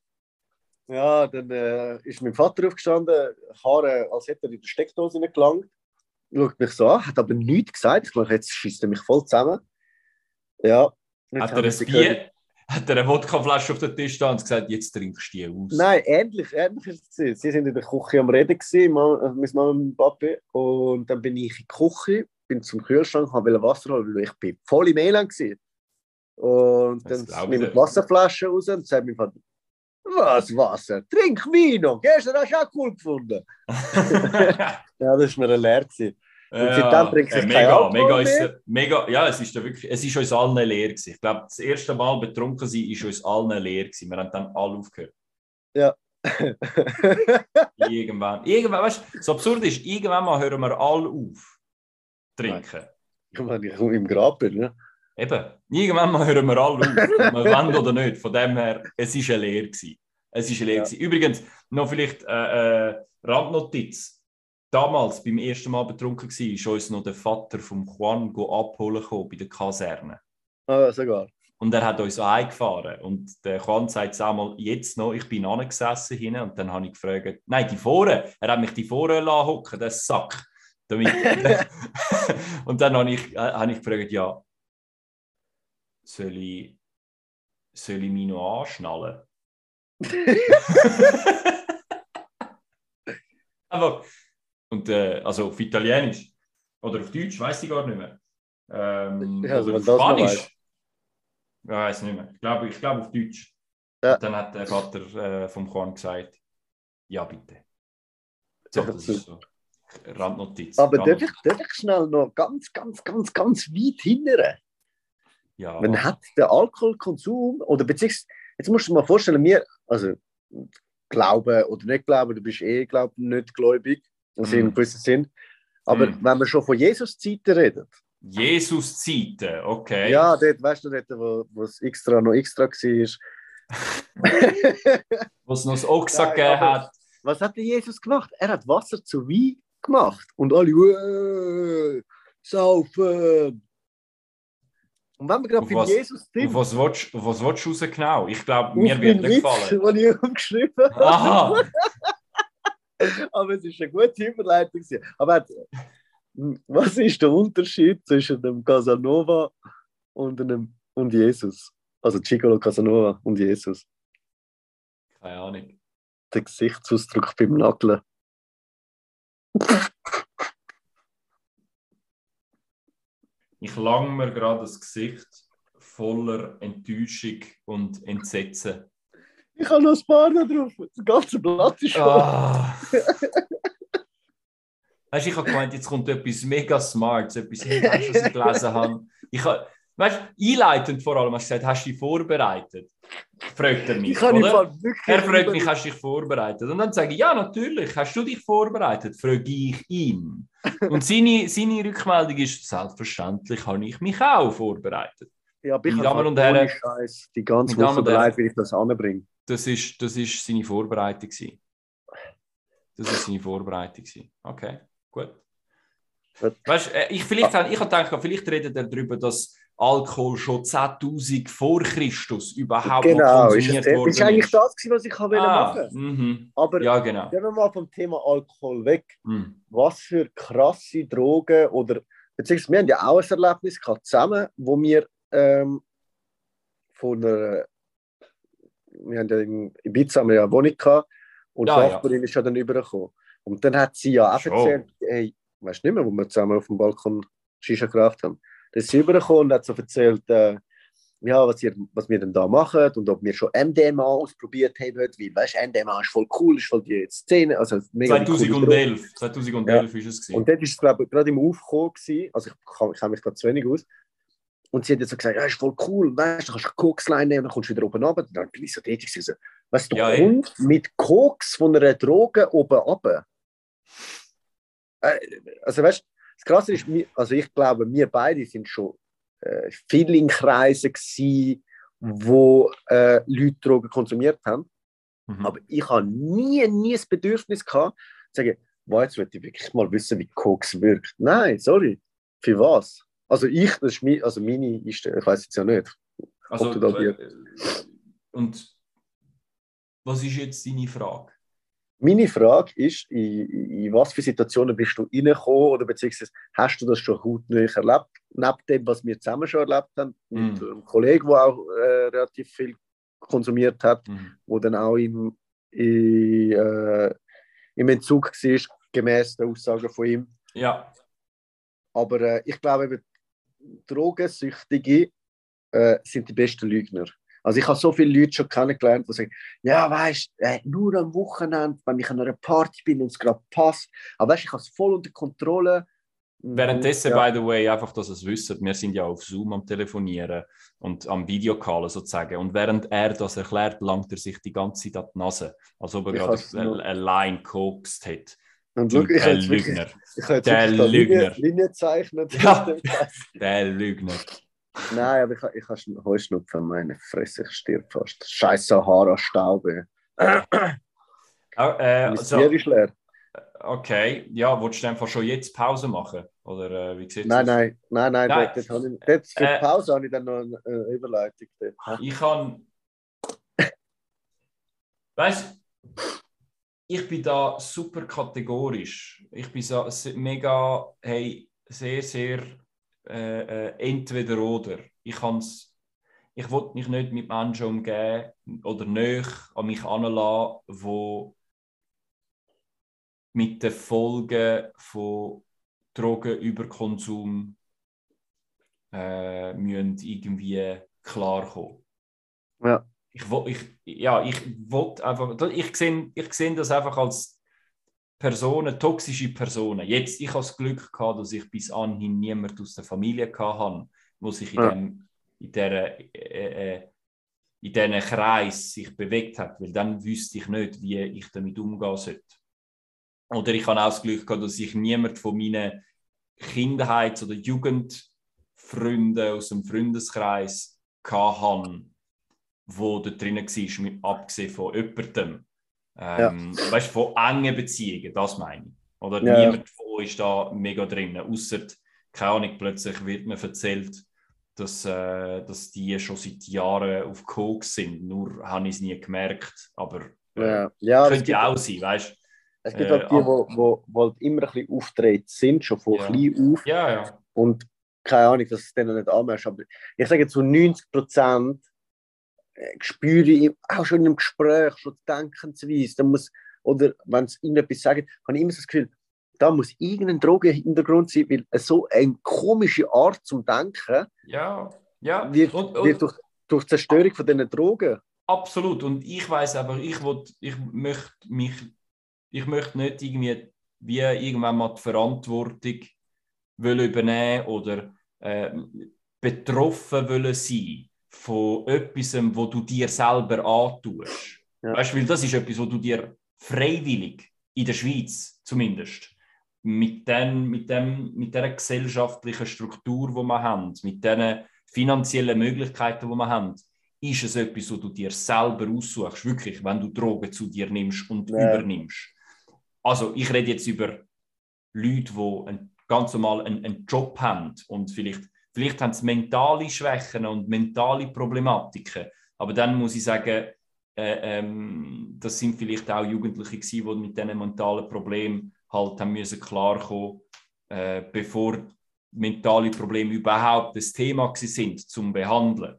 Ja, dann äh, ist mein Vater aufgestanden, Haare, als hätte er in der Steckdose nicht gelangt. Schaut mich so an, hat aber nichts gesagt. Ich meine, jetzt schießt er mich voll zusammen. Ja. Jetzt
Hat er ein. Bier? Hat er eine Wodkaflasche auf den Tisch da und gesagt, jetzt trinkst du die aus?
Nein, ähnlich, ähnlich ist es. Sie sind in der Küche am Reden, gewesen, Mama, äh, meine Mama und mein Papi. Und dann bin ich in die Küche, bin zum Kühlschrank, habe Wasser holen, weil ich bin voll im Elend war. Und
Das
dann nehme ich die Wasserflasche raus und sagt mein Vater, was Wasser? Trink Vino! Gestern hast du auch cool gefunden. Ja, das war mir leer. Gewesen.
Ja,
seitdem trinke ich
äh, mega, mega, ist, mega, ja, es ist ja wirklich, es ist uns allen leer gewesen. Ich glaube, das erste Mal betrunken sein ist uns allen leer gewesen. Wir haben dann alle aufgehört. Irgendwann, irgendwann, weißt du, so absurd ist, irgendwann mal hören wir alle auf trinken.
ich meine, ich komme im Grab bin. Ne?
Eben, irgendwann mal hören wir alle auf, ob wir wollen oder nicht. Von dem her, es war eine Lehre. Gewesen. Es ist eine Lehre.
Ja.
Übrigens, noch vielleicht äh, äh, Randnotiz. Damals, beim ersten Mal betrunken war, ist uns noch der Vater vom Juan abholen gekommen bei der Kaserne.
Ah, sogar.
Und er hat uns eingefahren. Und der Juan sagt es einmal jetzt noch, ich bin angesessen hinten und dann habe ich gefragt, nein, die Vorne, er hat mich die Vorne lassen hocken, der Sack. Damit, und dann habe ich, äh, habe ich gefragt, ja, soll ich, soll ich mich noch anschnallen? Einfach. Und äh, also auf Italienisch oder auf Deutsch, weiß ich gar nicht mehr. Ähm,
Ja, also
oder auf Spanisch. Ja, weiß nicht mehr. Ich glaube, ich glaube auf Deutsch.
Ja.
Dann hat der Vater äh, vom Juan gesagt, ja bitte. So, das ist so. Randnotiz.
Aber darf ich, darf ich schnell noch ganz, ganz, ganz, ganz weit hindern?
Ja.
Man hat den Alkoholkonsum, oder beziehungsweise, jetzt musst du dir mal vorstellen, wir, also glauben oder nicht glauben, du bist eh, glaube ich, nicht gläubig, also in
Mm.
gewissem Sinn. Aber
Mm.
wenn wir schon von Jesus-Zeiten reden,
Jesus-Zeiten, okay.
ja, dort, weißt du, dort, wo, wo es extra noch extra war.
Was noch das Ochsa
Nein,
gegeben hat.
Was hat der Jesus gemacht? Er hat Wasser zu Wein gemacht. Und alle, äh, saufen. Und wenn wir gerade bei Jesus sind,
was willst, was willst du raus genau? Ich glaube, mir wird
meinen
nicht
Witz,
gefallen.
den ich umgeschrieben habe.
Aha!
Aber es ist eine gute Überleitung. Aber was ist der Unterschied zwischen dem Casanova und, einem, und Jesus? Also Gigolo Casanova und Jesus.
Keine Ahnung.
Der Gesichtsausdruck beim Nageln.
Ich lang mir gerade das Gesicht voller Enttäuschung und Entsetzen.
Ich habe noch ein paar da drauf. Das ganze Blatt ist voll.
Ah. Weißt du, ich habe gemeint, jetzt kommt etwas mega Smarts, etwas, du, was ich gelesen habe? Ich habe, weißt du, einleitend vor allem, hast du gesagt, hast du dich vorbereitet? Fragt er mich.
Ich
oder? Er fragt mich, hast du dich vorbereitet? Und dann sage ich, ja, natürlich. Hast du dich vorbereitet? Frage ich ihn. Und seine, seine Rückmeldung ist, selbstverständlich habe ich mich auch vorbereitet.
Ja, aber ich habe
Damen und Herren-
Scheiß die ganze Woche bereit, wie ich das anbringe.
Das ist, das ist seine Vorbereitung. gewesen. Das ist seine Vorbereitung. gewesen. Okay, gut.
Gut.
Weißt, äh, ich, vielleicht, habe- ich habe gedacht, vielleicht redet er darüber, dass Alkohol schon 10.000 vor Christus überhaupt
genau, konsumiert ist worden ist. Das eigentlich das, was ich ah, machen wollte.
Mhm.
Aber
ja, genau.
gehen wir mal vom Thema Alkohol weg. Mhm. Was für krasse Drogen oder beziehungsweise wir haben ja auch ein Erlebnis gehabt zusammen, wo wir ähm, von einer wir haben ja in Ibiza eine Wohnung gehabt und ja, Nachbarin ja. ist ja dann übergekommen. Und dann hat sie ja auch erzählt, hey, weißt du nicht mehr, wo wir zusammen auf dem Balkon Shisha geraucht haben. Dann ist sie übergekommen und hat so erzählt, äh, ja, was, ihr, was wir denn da machen und ob wir schon MDMA ausprobiert haben, weil, weißt du, MDMA ist voll cool, ist voll die Szene. Also
mega 2011, 2011 ja. ist es gewesen.
Und dort ist es, glaube ich, gerade im Aufkommen gewesen, also ich, ich kenne mich da zu wenig aus, und sie hat jetzt so gesagt, ja, ist voll cool, weißt du, kannst du Kokslein nehmen, dann kommst du wieder oben runter. Dann bin ich so tätig. So, weißt du, ja, kommt mit Koks von einer Droge oben runter. Äh, also weißt du, das Krasse ist, also ich glaube, wir beide sind schon äh, viel in Kreisen gewesen, wo äh, Leute Drogen konsumiert haben. Mhm. Aber ich habe nie, nie das Bedürfnis gehabt, zu sagen, wow, jetzt möchte ich wirklich mal wissen, wie Koks wirkt. Nein, sorry. Für was? Also ich, das ist mein, also meine Einstellung, ich weiß jetzt ja nicht.
Also, äh, und was ist jetzt deine Frage?
Meine Frage ist, in, in was für Situationen bist du reingekommen oder beziehungsweise hast du das schon hautnah erlebt, neben dem, was wir zusammen schon erlebt haben, mit mm. einem Kollegen, der auch äh, relativ viel konsumiert hat, mm. wo dann auch im, in, äh, im Entzug war, gemäß der Aussagen von ihm.
Ja.
Aber äh, ich glaube, Drogensüchtige äh, sind die besten Lügner. Also ich habe so viele Leute schon kennengelernt, die sagen, ja, weißt äh, nur am Wochenende, wenn ich an einer Party bin und es gerade passt. Aber weißt ich habe es voll unter Kontrolle.
Währenddessen, ja. by the way, einfach, dass es wisst, wir sind ja auf Zoom am Telefonieren und am Videocallen sozusagen. Und während er das erklärt, langt er sich die ganze Zeit an die Nase, als ob er gerade eine Line kokst hat.
Und schau, ich
der Lügner.
Ich habe der Lügner. Linie zeichnen.
Ja, der Lügner.
Nein, aber ich, ich habe Heuschnupfen, meine Fresse, ich stirb fast. Scheiß Sahara-Staube.
Oh, äh,
also, Bier ist leer.
Okay, ja, willst du einfach schon jetzt Pause machen? Oder äh, wie sieht
nein, nein, nein, nein, nein, dort, dort, ich, dort für äh, Pause habe ich dann noch eine äh, Überleitung.
Dort. Ich kann. weißt du, ich bin da super kategorisch. Ich bin so mega, hey, sehr, sehr äh, äh, entweder oder. Ich kann's, ich will mich nicht mit Menschen umgehen oder nicht an mich anlassen, wo mit den Folgen von Drogenüberkonsum äh, irgendwie klarkommen.
Ja
ich, ich, ja, ich wollte einfach, ich sehe ich seh das einfach als Personen, toxische Personen. Jetzt, ich habe das Glück gehabt, dass ich bis anhin niemand aus der Familie hatte, wo sich in, ja. dem, in dieser äh, äh, in diesem Kreis sich bewegt hat, weil dann wüsste ich nicht, wie ich damit umgehen sollte. Oder ich habe auch das Glück gehabt, dass ich niemand von meinen Kindheits- oder Jugendfreunden aus dem Freundeskreis hatte, wo da drinnen war, abgesehen von jemandem. Ähm, ja. Weißt du, von engen Beziehungen, das meine ich. Oder ja. niemand von euch ist da mega drin, außer, keine Ahnung, plötzlich wird mir erzählt, dass, äh, dass die schon seit Jahren auf Koks sind. Nur habe ich es nie gemerkt, aber
äh, ja. Ja,
könnte ja auch sein, weißt du.
Es gibt auch die, die wo, wo, wo halt immer ein bisschen auftreten sind, schon von ja. klein auf.
Ja, ja.
Und keine Ahnung, dass es denen nicht anmerkst. Aber ich sage zu 90 Prozent äh, spüre ich auch schon im Gespräch, schon Denkensweise, muss, oder wenn sie irgendetwas sagen, habe ich immer das Gefühl, da muss irgendein Drogenhintergrund sein, weil so eine komische Art zum Denken
ja, ja.
wird, und, und, wird durch, durch Zerstörung von diesen Drogen.
Absolut. Und ich weiß aber, ich, will, ich möchte mich, ich möchte nicht irgendwie wie irgendwann mal die Verantwortung übernehmen oder äh, betroffen wollen sein von etwas, wo du dir selber antust. Ja. Weißt du, weil das ist etwas, wo du dir freiwillig, in der Schweiz zumindest, mit, den, mit, dem, mit der gesellschaftlichen Struktur, die wir haben, mit den finanziellen Möglichkeiten, die wir haben, ist es etwas, wo du dir selber aussuchst, wirklich, wenn du Drogen zu dir nimmst und ja. übernimmst. Also ich rede jetzt über Leute, die ganz normal einen, einen Job haben und vielleicht Vielleicht haben sie mentale Schwächen und mentale Problematiken. Aber dann muss ich sagen, äh, ähm, das sind vielleicht auch Jugendliche gewesen, die mit diesen mentalen Problemen halt haben müssen klarkommen, äh, bevor mentale Probleme überhaupt das Thema sind zum Behandeln.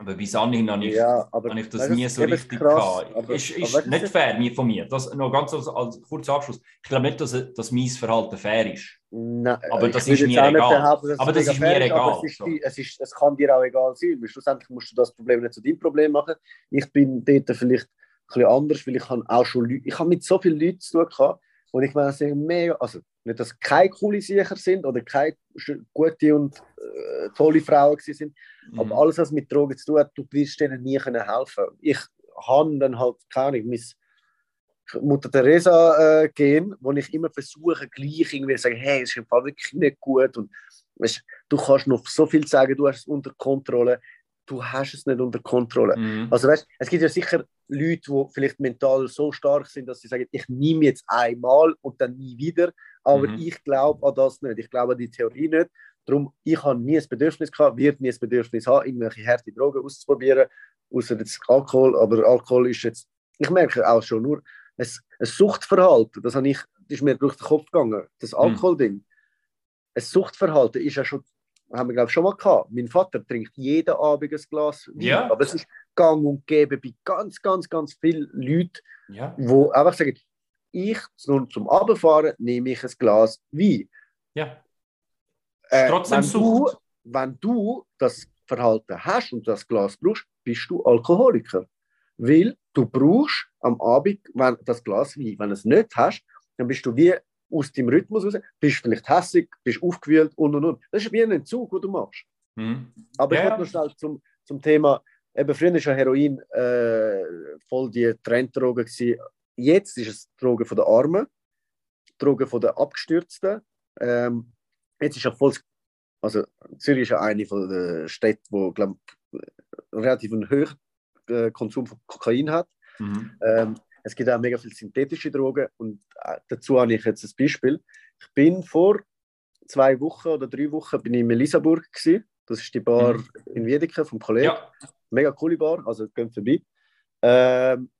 Aber bis anhin habe ich,
ja, aber,
habe ich das nie so richtig krass, gehabt. Aber, ist, ist aber nicht fair nie von mir. Das, noch ganz als, als kurzer Abschluss. Ich glaube nicht, dass, dass mein Verhalten fair ist.
Nein,
aber das ist mir egal. aber das ist mir egal.
Es, ist, es, ist, es, kann dir auch egal sein, weil schlussendlich musst du das Problem nicht zu deinem Problem machen. Ich bin dort vielleicht ein bisschen anders, weil ich habe auch schon Leute, ich habe mit so vielen Leuten zu tun gehabt, und ich meine, mega, also nicht, dass keine coole Sicher sind oder keine gute und äh, tolle Frauen sind, mhm. aber alles, was mit Drogen zu tun hat, du wirst denen nie können helfen. Ich habe dann halt, keine Ahnung, mein Mutter Teresa äh, gehen, wo ich immer versuche, gleich irgendwie zu sagen, hey, es ist im Fall wirklich nicht gut und weißt, du kannst noch so viel sagen, du hast es unter Kontrolle, du hast es nicht unter Kontrolle. Mhm. Also weißt, es gibt ja sicher Leute, die vielleicht mental so stark sind, dass sie sagen, ich nehme jetzt einmal und dann nie wieder, aber mhm. ich glaube an das nicht. Ich glaube an die Theorie nicht. Darum, ich habe nie das Bedürfnis gehabt, wird nie das Bedürfnis haben, irgendwelche harte Drogen auszuprobieren, außer jetzt Alkohol. Aber Alkohol ist jetzt, ich merke auch schon nur, ein, ein Suchtverhalten, das, habe ich, das ist mir durch den Kopf gegangen, das mhm. Alkoholding. Mhm. Ein Suchtverhalten ist ja schon, haben wir glaube ich schon mal gehabt. Mein Vater trinkt jeden Abend ein Glas
Wein, ja.
aber es ist gang und gäbe bei ganz, ganz, ganz vielen Leuten,
ja.
wo einfach sagen, ich nur zum Abfahren nehme ich ein Glas Wein.
Ja.
Äh, trotzdem wenn Du, wenn du das Verhalten hast und das Glas brauchst, bist du Alkoholiker. Weil du brauchst am Abend wenn das Glas Wein. Wenn du es nicht hast, dann bist du wie aus dem Rhythmus raus, bist vielleicht hässig, bist aufgewühlt und und und. Das ist wie ein Entzug, den du machst.
Mhm.
Aber ja. ich wollte noch schnell zum, zum Thema, eben früher war ja Heroin äh, voll die Trenddroge Jetzt ist es Drogen von den Armen, Drogen von den Abgestürzten. Ähm, jetzt ist ja voll, also Zürich ist ja eine von den Städten, wo glaub, relativ einen hohen äh, Konsum von Kokain hat. Mhm. Ähm, es gibt auch mega viele synthetische Drogen und äh, dazu habe ich jetzt ein Beispiel. Ich bin vor zwei Wochen oder drei Wochen bin ich in Melisaburg gewesen. Das ist die Bar mhm. in Wiedeke vom Kollegen. Ja. Mega coole Bar, also geht vorbei. Ähm,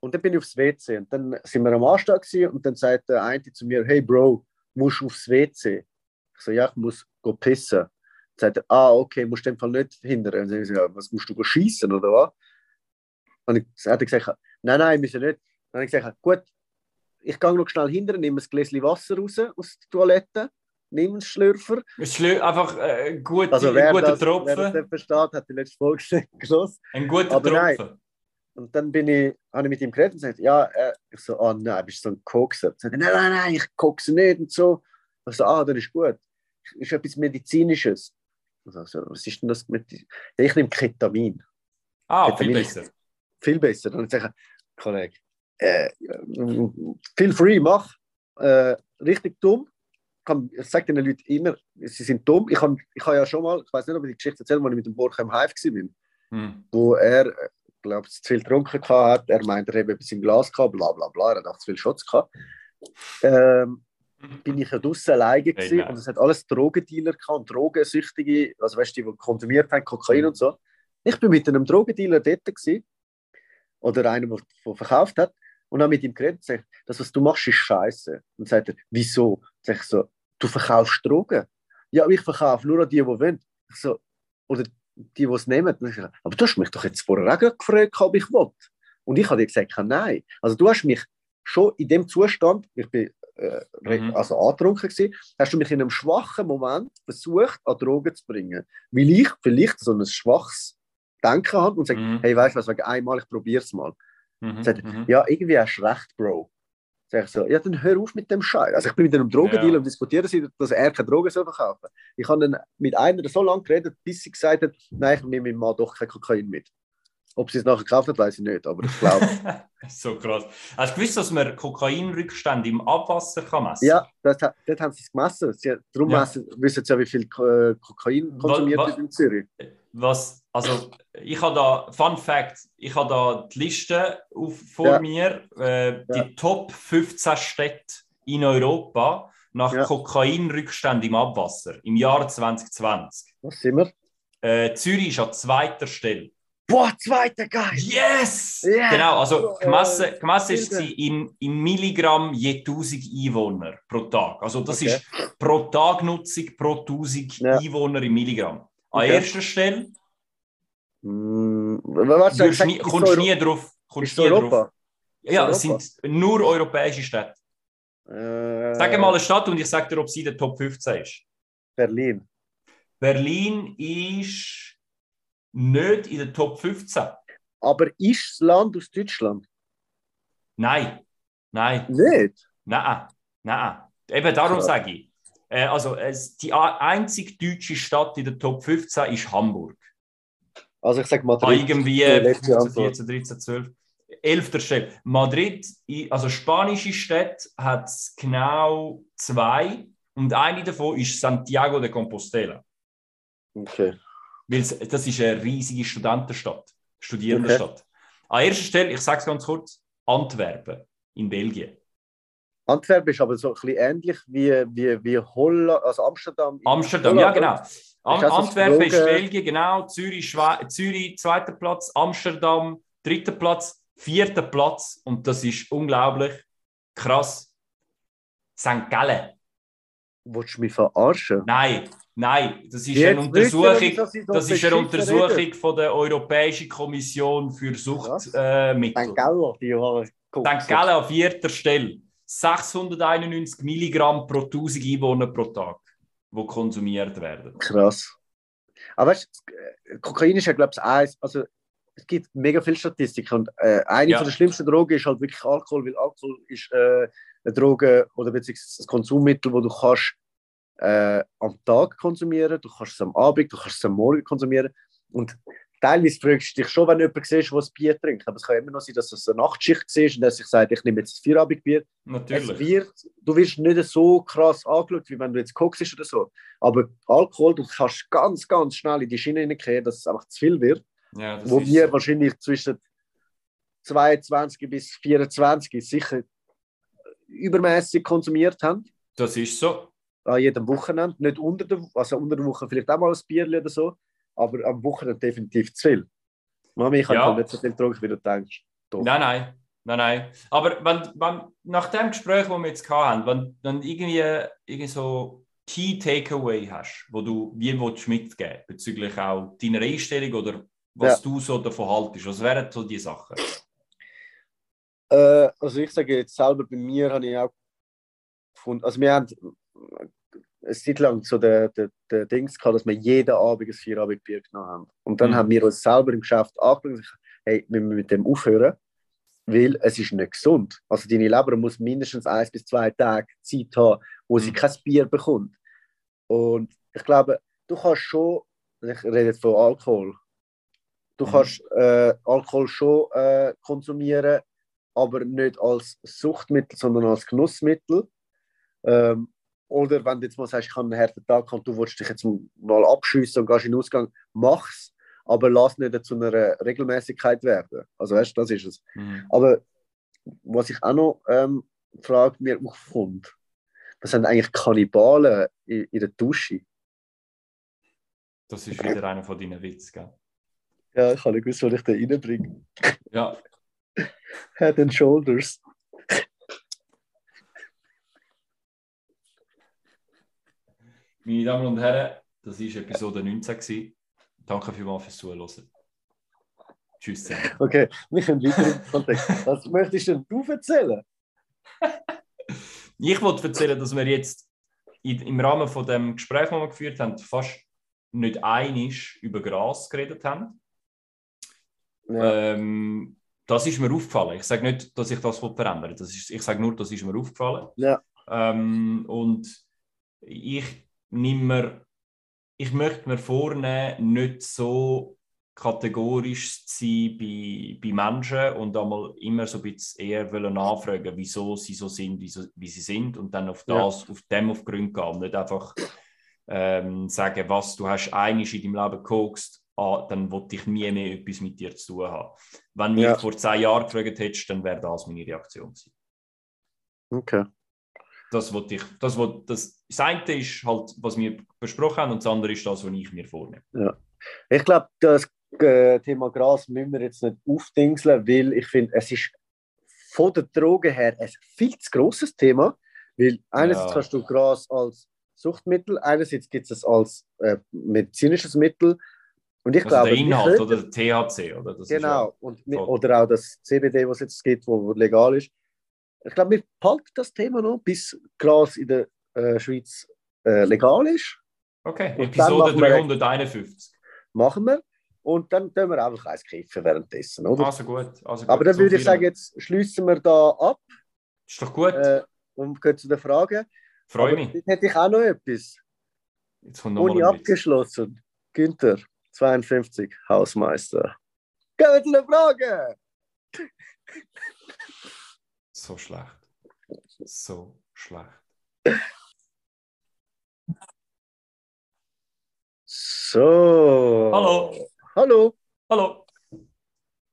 und dann bin ich aufs WC und dann sind wir am Anstag und dann sagt der eine zu mir, hey Bro, musst du aufs WC? Ich so, ja, ich muss go pissen. Dann sagt er, ah, okay, musst du den Fall nicht hindern. Und ich so, ja, was musst du schießen oder was? Und ich, hat er gesagt, nein, nein, müssen nicht. Dann habe ich gesagt, gut, ich gehe noch schnell hinter, nehme ein Gläschen Wasser raus aus der Toilette, nehme einen Schlürfer.
Schlür einfach äh, gut,
also, ein guter
das, Tropfen. Wer
das versteht, hat die letzte Folge geschlossen.
Ein guter Aber Tropfen. Nein,
und dann bin ich, habe ich mit ihm geredet und gesagt, ja, äh, ich so, ah oh, nein, bist du so ein Kokser? Er sagt, nein, nein, nein, ich kokse nicht und so. Ich so, ah, das ist gut. Das ist etwas Medizinisches. Also, was ist denn das mit ja, Ich nehme Ketamin.
Ah, Ketamin viel besser.
Viel besser. Ich sage, Kollege, äh, feel free, mach. Äh, richtig dumm. Ich sage den Leuten immer, sie sind dumm. Ich habe ich hab ja schon mal, ich weiß nicht, ob ich die Geschichte erzählt, als ich mit dem Borch im Hive war, hm. wo er glaube zu viel getrunken hat. Er meint, er habe etwas im Glas gehabt, bla bla bla. Er hat auch zu viel Schutz gehabt. Ähm, bin ich ja draußen alleine gewesen hey, und es hat alles Drogendealer gehabt und Drogensüchtige, also weißt du, die, die konsumiert haben, Kokain mhm. und so. Ich bin mit einem Drogendealer dort gewesen, oder einem, der verkauft hat, und habe mit ihm geredet und gesagt, das, was du machst, ist scheiße. Und sagt er, wieso? Sag ich so, du verkaufst Drogen. Ja, ich verkaufe nur an die, die wollen. Ich so, oder die, die es nehmen, aber du hast mich doch jetzt vorher auch gefragt, ob ich will. Und ich habe dir gesagt, nein. Also du hast mich schon in dem Zustand, ich bin äh, mhm. also angetrunken gewesen, hast du mich in einem schwachen Moment versucht, an Drogen zu bringen. Weil ich vielleicht so ein schwaches Denken habe und sage, mhm. hey, weißt du was, wegen einmal, ich probiere es mal. Mhm. Sagt, mhm. ja, irgendwie hast du recht, Bro. Sag ich so, ja, dann hör auf mit dem Scheiß. Also ich bin mit einem Drogendealer ja. und diskutiere dass er keine Drogen soll verkaufen soll. Ich habe dann mit einer so lange geredet, bis sie gesagt hat, nein, ich nehme mal doch kein Kokain mit. Ob sie es nachher gekauft hat, weiß ich nicht, aber ich glaube.
so krass. Hast du gewusst, dass man Kokainrückstände im Abwasser kann messen
Ja, das, dort haben sie es gemessen. Sie, darum ja. messen, wissen sie ja, wie viel äh, Kokain konsumiert wird in Zürich.
Was, also, ich habe da, Fun Fact, ich habe da die Liste auf, vor ja. mir, äh, die ja. Top 15 Städte in Europa, nach ja. Kokainrückstand im Abwasser im Jahr 2020.
Was sind wir?
Äh, Zürich ist an zweiter Stelle.
Boah, zweiter geil!
Yes! Yeah. Genau, also gemessen, äh, gemessen ist sie in, in Milligramm je 1000 Einwohner pro Tag. Also das okay. ist pro Tagnutzung pro 1000 ja. Einwohner in Milligramm. An okay. erster Stelle
mm, was, sag,
nie, kommst du nie drauf. Kommst nie Europa? drauf. Ja, es sind nur europäische Städte. Äh, sag mal eine Stadt und ich sage dir, ob sie in der Top 15 ist.
Berlin.
Berlin ist nicht in der Top 15.
Aber ist das Land aus Deutschland?
Nein. Nein.
Nicht?
Nein. Nein. Eben darum Klar. sage ich. Äh, also, die einzige deutsche Stadt in der Top 15 ist Hamburg.
Also, ich sage Madrid.
Irgendwie 14, 14, 13, 12. Elfter Stelle. Madrid, also spanische Städte, hat genau zwei und eine davon ist Santiago de Compostela.
Okay.
Weil das ist eine riesige Studentenstadt, Studierendenstadt. Okay. An erster Stelle, ich sage es ganz kurz, Antwerpen in Belgien.
Antwerpen ist aber so ein bisschen ähnlich wie, wie, wie Holland, also Amsterdam.
Amsterdam, Holland, ja genau. Am, Antwerpen ist Belgien, genau. Zürich, Schwe Zürich, zweiter Platz. Amsterdam, dritter Platz. Vierter Platz. Und das ist unglaublich krass. St. Gallen.
Willst du mich verarschen?
Nein, Nein, das ist Jetzt eine Untersuchung, das, das ist eine Untersuchung von der Europäischen Kommission für Suchtmittel. Äh, St. Gallen, an vierter Stelle. 691 Milligramm pro 1000 Einwohner pro Tag, die konsumiert werden.
Krass. Aber weißt du, Kokain ist ja, glaube ich, eins. Also, es gibt mega viele Statistiken. Und äh, eine ja. der schlimmsten Drogen ist halt wirklich Alkohol, weil Alkohol ist äh, eine Droge oder beziehungsweise ein Konsummittel, wo du kannst äh, am Tag konsumieren, du kannst es am Abend, du kannst es am Morgen konsumieren. Und teilweise fragst du dich schon, wenn du jemanden siehst, der ein Bier trinkt. Aber es kann immer noch sein, dass es eine Nachtschicht ist und dass ich sage, ich nehme jetzt ein Vierabendbier.
Natürlich.
Wird, du wirst nicht so krass angeschaut, wie wenn du jetzt kokst oder so. Aber Alkohol, du kannst ganz, ganz schnell in die Schiene hineinkehren, dass es einfach zu viel wird.
Ja,
wo wir so. wahrscheinlich zwischen 22 bis 24 sicher übermäßig konsumiert haben.
Das ist so
an jedem Wochenende. Nicht unter der, also unter der Woche vielleicht auch mal ein Bier oder so, aber am Wochenende definitiv zu viel. Mami, ich ja. halt nicht so viel getrunken, wie du denkst.
Doch. Nein, nein. Nein, nein. Aber wenn, wenn, nach dem Gespräch, das wir jetzt hatten, wenn du irgendwie, irgendwie so Key Takeaway hast, wo du wie willst mitgeben bezüglich auch deiner Einstellung oder was ja. du so davon haltest, was wären so die Sachen?
Äh, also ich sage jetzt selber, bei mir habe ich auch gefunden, also wir haben eine Zeit lang so der, der, der Dings gehabt, dass wir jeden Abend ein Vierabendbier genommen haben. Und dann mhm. haben wir uns selber im Geschäft angeschaut und hey, wir müssen mit dem aufhören, weil es ist nicht gesund. Also deine Leber muss mindestens ein bis zwei Tage Zeit haben, wo sie mhm. kein Bier bekommt. Und ich glaube, du kannst schon, ich rede jetzt von Alkohol, du mhm. kannst äh, Alkohol schon äh, konsumieren, aber nicht als Suchtmittel, sondern als Genussmittel. Ähm, oder wenn du jetzt mal sagst, ich habe einen harten Tag und du willst dich jetzt mal abschiessen und gehst in den Ausgang, mach's, aber lass nicht zu einer Regelmäßigkeit werden. Also weißt du, das ist es. Mhm. Aber was ich auch noch ähm, frage, mir aufkommt, das sind eigentlich Kannibalen in, in der Dusche.
Das ist wieder einer von deinen Witzen, gell?
Ja, ich habe nicht gewusst, was ich da reinbringe.
Ja.
Head and Shoulders.
Meine Damen und Herren, das war Episode 19. Gewesen. Danke vielmals fürs Zuhören. Tschüss zusammen.
Okay, wir können weiter im Kontext. Was möchtest denn du erzählen?
ich wollte erzählen, dass wir jetzt im Rahmen von dem Gespräch, das wir geführt haben, fast nicht einig über Gras geredet haben. Ja. Ähm, das ist mir aufgefallen. Ich sage nicht, dass ich das verändern will. Ich sage nur, das ist mir aufgefallen.
Ja.
Ähm, und ich nimmer, ich möchte mir vornehmen, nicht so kategorisch zu sein bei, bei Menschen und einmal immer so ein bisschen eher nachfragen, wieso sie so sind, wie, so, wie sie sind und dann auf das, ja. auf dem auf Grund gehen. Nicht einfach ähm, sagen, was du hast eigentlich in deinem Leben gekokst, ah, dann wollte ich nie mehr etwas mit dir zu tun haben. Wenn du ja. mich vor zehn Jahren gefragt hättest, dann wäre das meine Reaktion gewesen.
Okay.
Das, was ich, das, was, das, das eine ist halt, was wir besprochen haben, und das andere ist das, was ich mir vornehme.
Ja. Ich glaube, das äh, Thema Gras müssen wir jetzt nicht aufdingseln, weil ich finde, es ist von der Droge her ein viel zu grosses Thema, weil einerseits ja. kannst du Gras als Suchtmittel, einerseits gibt es es als äh, medizinisches Mittel und ich also glaube,
der Inhalt oder der THC oder
das genau und, oder auch das CBD, was es jetzt gibt, wo, wo legal ist. Ich glaube, wir behalten das Thema noch, bis Gras in der äh, Schweiz äh, legal ist.
Okay, und Episode 351.
Machen wir. Und dann tun wir einfach eins kiffen währenddessen, oder?
Also gut. Also
gut. Aber dann so würde ich sagen, jetzt schließen wir da ab.
Ist doch gut.
Äh, und gehen zu den Fragen.
Freue mich.
Jetzt hätte ich auch noch etwas.
Jetzt kommt noch Uni
abgeschlossen. Günther, 52, Hausmeister. Gehen wir zu den Fragen.
So schlecht. So schlecht.
So.
Hallo.
Hallo.
Hallo.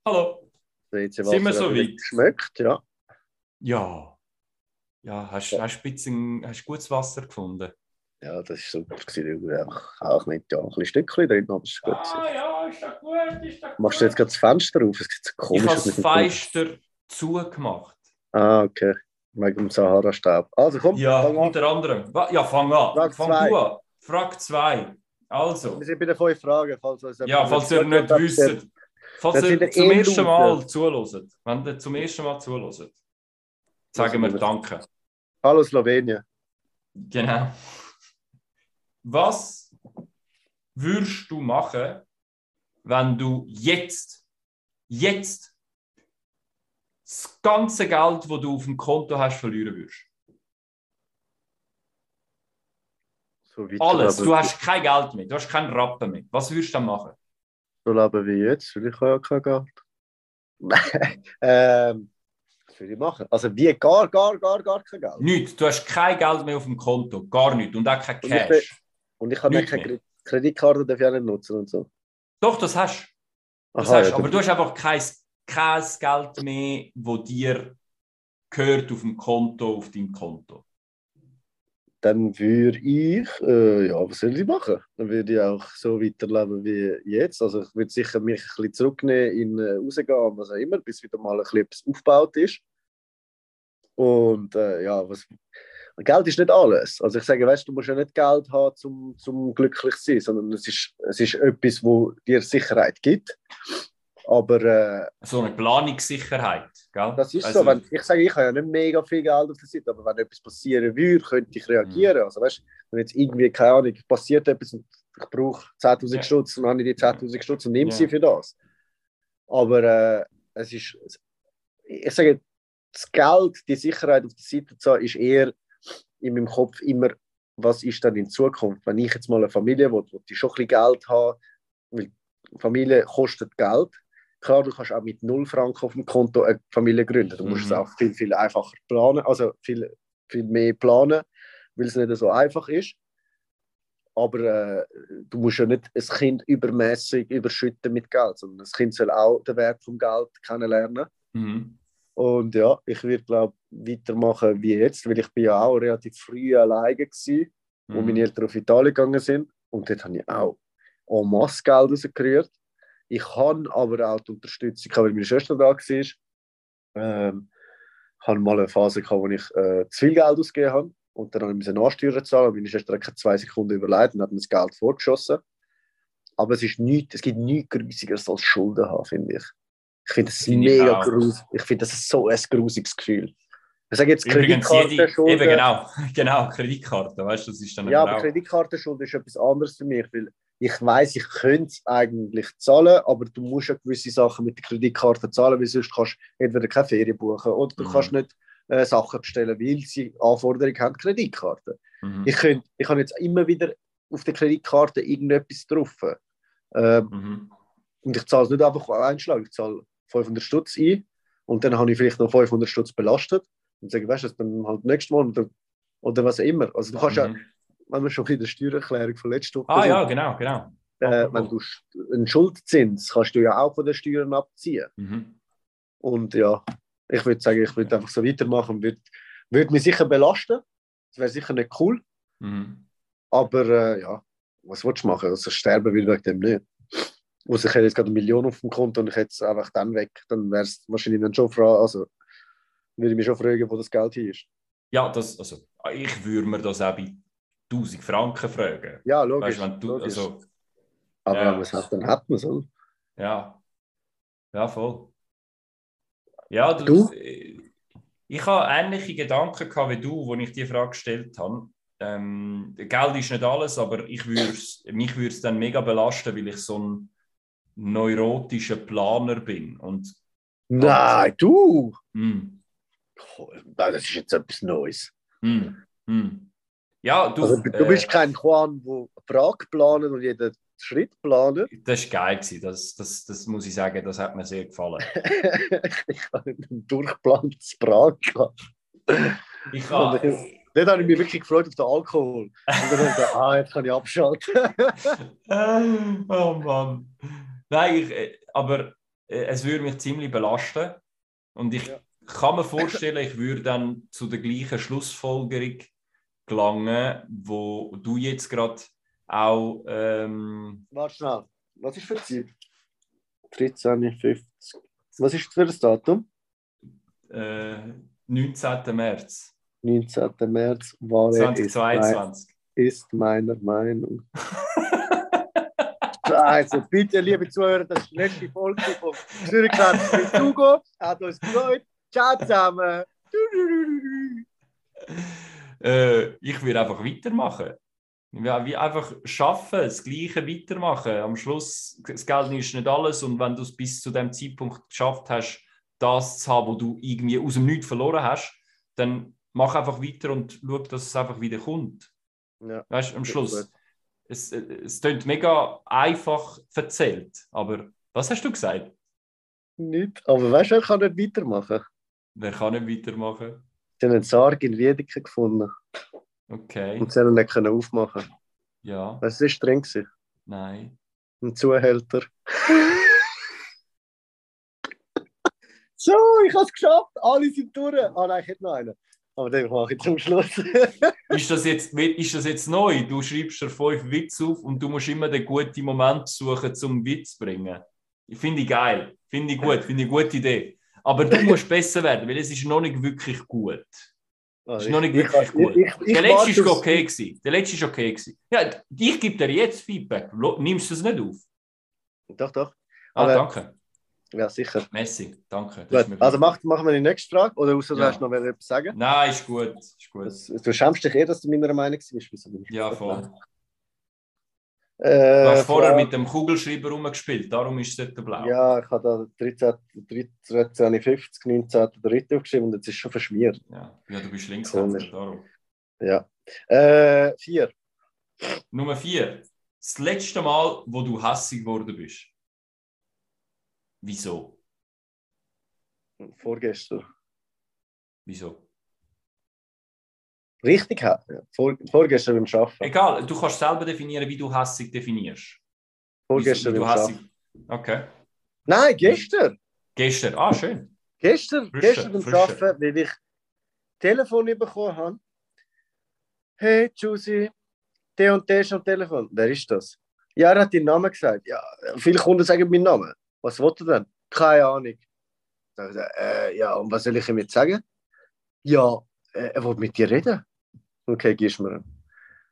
Hallo.
Sind
wir so weit?
Schmeckt, ja.
Ja. Ja, hast, ja. Hast, bisschen, hast gutes Wasser gefunden?
Ja, das ist super. Auch, auch nicht ja, ein bisschen Stückchen drin, aber
ist gut. Ah, ja, ist doch gut. Ist doch gut.
Machst du jetzt gerade das Fenster auf? Es sieht so komisch
Ich habe das Fenster zugemacht.
Ah, okay. Wegen dem Sahara-Staub. Also komm,
Ja, unter anderem. Ja, fang an. Frage fang zwei. du an. Frage 2. Also.
Wir sind bei den fünf Fragen. Falls
ja, falls ihr nicht wisst. Falls ihr zum ersten Mal zuhört. Wenn ihr zum ersten Mal zuhört. Sagen wir Danke.
Hallo Slowenien.
Genau. Was würdest du machen, wenn du jetzt, jetzt das ganze Geld, das du auf dem Konto hast, verlieren würdest. So Alles. Du hast kein Geld mehr, du hast keinen Rappen mehr. Was würdest du dann machen?
So leben wie jetzt, weil ich habe ja kein Geld. ähm, was würde ich machen? Also wie gar, gar, gar, gar kein Geld?
Nichts. Du hast kein Geld mehr auf dem Konto. Gar nichts. Und auch kein Cash.
Und ich, habe nicht keine Kreditkarte darf ich auch nicht nutzen und so.
Doch, das hast, das Aha, hast ja, aber du hast einfach kein kein Geld mehr, wo dir gehört auf dem Konto, auf deinem Konto?
Dann würde ich, äh, ja, was soll ich machen? Dann würde ich auch so weiterleben wie jetzt. Also ich würde sicher mich ein bisschen zurücknehmen, in äh, rausgehen, was auch immer, bis wieder mal ein bisschen etwas aufgebaut ist. Und äh, ja, was, Geld ist nicht alles. Also ich sage, weißt du, musst ja nicht Geld haben, um zum glücklich zu sein, sondern es ist, es ist etwas, wo dir Sicherheit gibt. Aber, äh,
so eine Planungssicherheit, gell?
Das ist also, so. Wenn, ich sage, ich habe ja nicht mega viel Geld auf der Seite, aber wenn etwas passieren würde, könnte ich reagieren. Mhm. Also, weißt wenn jetzt irgendwie, keine Ahnung, passiert etwas und ich brauche 10.000 ja. Stutz, dann habe ich die 10.000 Stutz und nehme ja. sie für das. Aber äh, es ist, ich sage, das Geld, die Sicherheit auf der Seite zu haben, ist eher in meinem Kopf immer, was ist dann in Zukunft? Wenn ich jetzt mal eine Familie will, will ich schon ein bisschen Geld haben, weil Familie kostet Geld. Klar, du kannst auch mit 0 Franken auf dem Konto eine Familie gründen. Du musst mhm. es auch viel, viel einfacher planen, also viel, viel mehr planen, weil es nicht so einfach ist. Aber äh, du musst ja nicht ein Kind übermäßig überschütten mit Geld, sondern das Kind soll auch den Wert vom Geld kennenlernen.
Mhm.
Und ja, ich würde glaube weitermachen wie jetzt, weil ich bin ja auch relativ früh alleine gewesen, mhm. wo meine Eltern auf Italien gegangen sind. Und dort habe ich auch en masse Geld rausgerührt. Ich habe aber auch die Unterstützung, weil meine Schwester da war. Ähm, ich hatte mal eine Phase, gehabt, wo ich äh, zu viel Geld ausgegeben habe. Und dann musste ich Nachsteuern zahlen. Meine Schwester hat zwei Sekunden überlegt und hat mir das Geld vorgeschossen. Aber es, ist nicht, es gibt nichts Grusigeres als Schulden haben, finde ich. Ich finde das mega grusig. Ich finde das so ein grusiges Gefühl. Ich sage jetzt
Kreditkartenschulden. Eben genau, genau, Kreditkarte, weißt du, das ist dann
Ja, aber Kreditkartenschulden ist etwas anderes für mich, weil ich weiß, ich könnte es eigentlich zahlen, aber du musst ja gewisse Sachen mit der Kreditkarte zahlen, weil sonst kannst du entweder keine Ferien buchen oder du mhm. kannst nicht äh, Sachen bestellen, weil sie Anforderungen haben, Kreditkarte. Mhm. Ich, ich habe jetzt immer wieder auf der Kreditkarte irgendetwas drauf. Ähm, mhm. Und ich zahle es nicht einfach einschlagen, ich zahle 500 Stutz ein und dann habe ich vielleicht noch 500 Stutz belastet und sage, weißt du, dann halt nächstes Mal oder, oder was auch immer. Also du kannst ja wenn wir schon in der Steuererklärung von letzter Woche
Ah ja, genau, genau.
Äh, wenn du einen Schuldzins kannst du ja auch von den Steuern abziehen.
Mhm.
Und ja, ich würde sagen, ich würde einfach so weitermachen. Würde, würde mich sicher belasten, Das wäre sicher nicht cool.
Mhm.
Aber äh, ja, was willst du machen? Also sterben will wegen dem nicht. Also ich hätte jetzt gerade eine Million auf dem Konto und ich hätte es einfach dann weg. Dann wäre es wahrscheinlich dann schon fragen, also würde ich mich schon fragen, wo das Geld hier ist.
Ja, das, also ich würde mir das auch bei 1000 Franken fragen.
Ja, logisch.
Weißt, du,
logisch.
Also,
Aber
ja.
es hat, dann hat man es. oder?
ja. Ja, voll. Ja, du,
Du?
ich habe ähnliche Gedanken gehabt wie du, als ich die Frage gestellt habe. Ähm, Geld ist nicht alles, aber ich würd's, mich würde es dann mega belasten, weil ich so ein neurotischer Planer bin. Und
Nein, du!
hm,
Nein, das ist jetzt etwas Neues.
hm, hm. Ja, du,
Also, du
äh,
bist kein Juan, der Frage planen und jeden Schritt planen.
das war geil. Gewesen. Das, das, das muss ich sagen, das hat mir sehr gefallen.
ich habe ein durchgeplantes Prag gehabt.
Ich
ich- Dort habe ich mich wirklich gefreut auf den Alkohol. Und dann habe ich gedacht, ah, jetzt kann ich abschalten.
oh Mann. Nein, ich, äh, aber äh, es würde mich ziemlich belasten. Und ich
Ja.
kann mir vorstellen, ich würde dann zu der gleichen Schlussfolgerung gelangen, wo du jetzt gerade auch. Ähm,
Warte schnell. Was ist für Zeit? 13, 50. Was ist für das Datum?
äh, 19. März
19. März war er ist, mein,
2022.
ist meiner Meinung. Also, bitte, liebe Zuhörer, das ist die letzte Folge von Zürich mit Hugo. Hat uns gefreut. Ciao zusammen.
Äh, ich würde einfach weitermachen. Ja, wie einfach schaffen, das Gleiche weitermachen. Am Schluss, das Geld ist nicht alles und wenn du es bis zu dem Zeitpunkt geschafft hast, das zu haben, wo du irgendwie aus dem Nichts verloren hast, dann mach einfach weiter und schau, dass es einfach wieder kommt.
Ja,
Weißt am Schluss. Es, äh, es klingt mega einfach erzählt, aber was hast du gesagt?
nicht. Aber weißt du, er kann nicht weitermachen.
Wer kann nicht weitermachen?
Sie haben einen Sarg in Wiedeke gefunden
Okay,
und sie haben ihn nicht können aufmachen.
ja,
Was war streng? gewesen?
nein.
Ein Zuhälter. so, ich habe es geschafft. Alle sind durch. Ah nein, ich hätte noch einen. Aber den mache ich zum Schluss.
Ist das, jetzt, ist das jetzt neu? Du schreibst dir fünf Witze auf und du musst immer den guten Moment suchen, zum Witz zu bringen. Finde ich geil. Finde ich gut. Finde ich eine gute Idee. Aber du musst besser werden, weil es ist noch nicht wirklich gut.
Also
Ist noch nicht
ich-
wirklich
ich-
gut.
Ich, ich,
Der letzte ist okay gewesen. Der letzte ist okay gewesen. Ja, ich gebe dir jetzt Feedback. Nimmst du es nicht auf?
Doch, doch.
Ah,
Aber-
danke.
Ja, sicher.
Messi, danke.
Also
wichtig.
mach, machen wir die nächste Frage. Oder außer du
Ja.
hast noch etwas sagen.
Nein, ist gut. Ist gut.
Das, du schämst dich eh, dass du meiner Meinung bist.
Ja, voll.
Blau?
Du
Äh,
hast vorher mit dem Kugelschreiber rumgespielt, darum ist es dort blau.
Ja, ich habe da 13, 13, 50, 19, 3 aufgeschrieben und jetzt ist es schon verschmiert.
Ja, ja du bist. Linkshänder, darum.
Ja. Äh, vier.
Nummer vier. Das letzte Mal, wo du hässig geworden bist. Wieso?
Vorgestern.
Wieso?
Richtig, ja. Vor, vorgestern beim Arbeiten.
Egal, du kannst selber definieren, wie du hässig definierst.
Vorgestern beim
wie
Arbeiten.
hässig. Okay.
Nein, gestern.
Gestern. Ah, schön.
Gestern,
Frische,
gestern beim
frische.
Arbeiten, weil ich Telefon bekommen habe. Hey, Juicy, der und der ist am Telefon. Wer ist das? Ja, er hat deinen Namen gesagt. Ja, viele Kunden sagen meinen Namen. Was wollt ihr denn? Keine Ahnung. Habe ich äh, ja, und was soll ich ihm jetzt sagen? Ja, äh, er will mit dir reden. Okay, gibst mir ihn.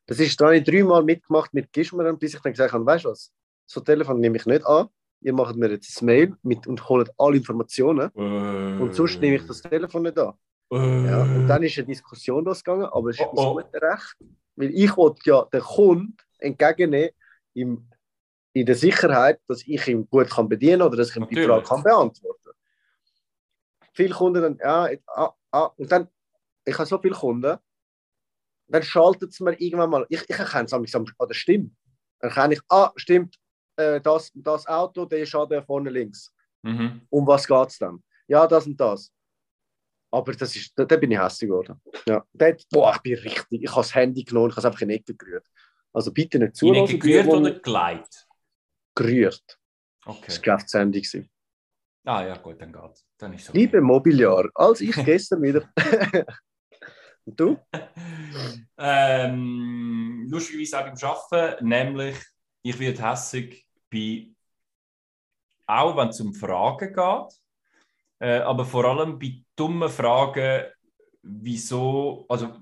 Das ist, da habe ich dreimal mitgemacht mit ihn, bis ich dann gesagt habe, weißt du was, so ein Telefon nehme ich nicht an. Ihr macht mir jetzt ein Mail mit und holt alle Informationen. Und sonst nehme ich das Telefon nicht an. Ja, und dann ist eine Diskussion losgegangen, aber es ist
Oh, oh.
Recht. Weil ich wollte ja den Kunden entgegennehmen im, in der Sicherheit, dass ich ihn gut kann bedienen oder dass ich ihm die. Frage kann beantworten Viele Kunden dann, ja, ah, ah, und dann, ich habe so viele Kunden, dann schaltet es mir irgendwann mal, ich, ich erkenne es an der Stimme. Dann erkenne ich, ah, stimmt, äh, das, das Auto, der an der vorne links.
Mhm.
Um was geht es dann? Ja, das und das. Aber das ist, da, da bin ich hässlich geworden. Ja. Dort, boah, ich bin richtig. Ich habe das Handy genommen, ich habe es einfach in die Ecke gerührt. Also bitte nicht
Deine
zuhören.
gerührt
die, die-
oder geleitet?
Gerührt. Das war
Okay.
Geschäftshandy. gewesen.
Ah ja, gut, dann geht's. Dann ist es
Liebe Mobiliar, als ich gestern wieder. Und du?
ähm, lustigerweise auch beim Arbeiten, nämlich ich werde hässig bei, auch wenn es um Fragen geht, äh, aber vor allem bei dummen Fragen, wieso, also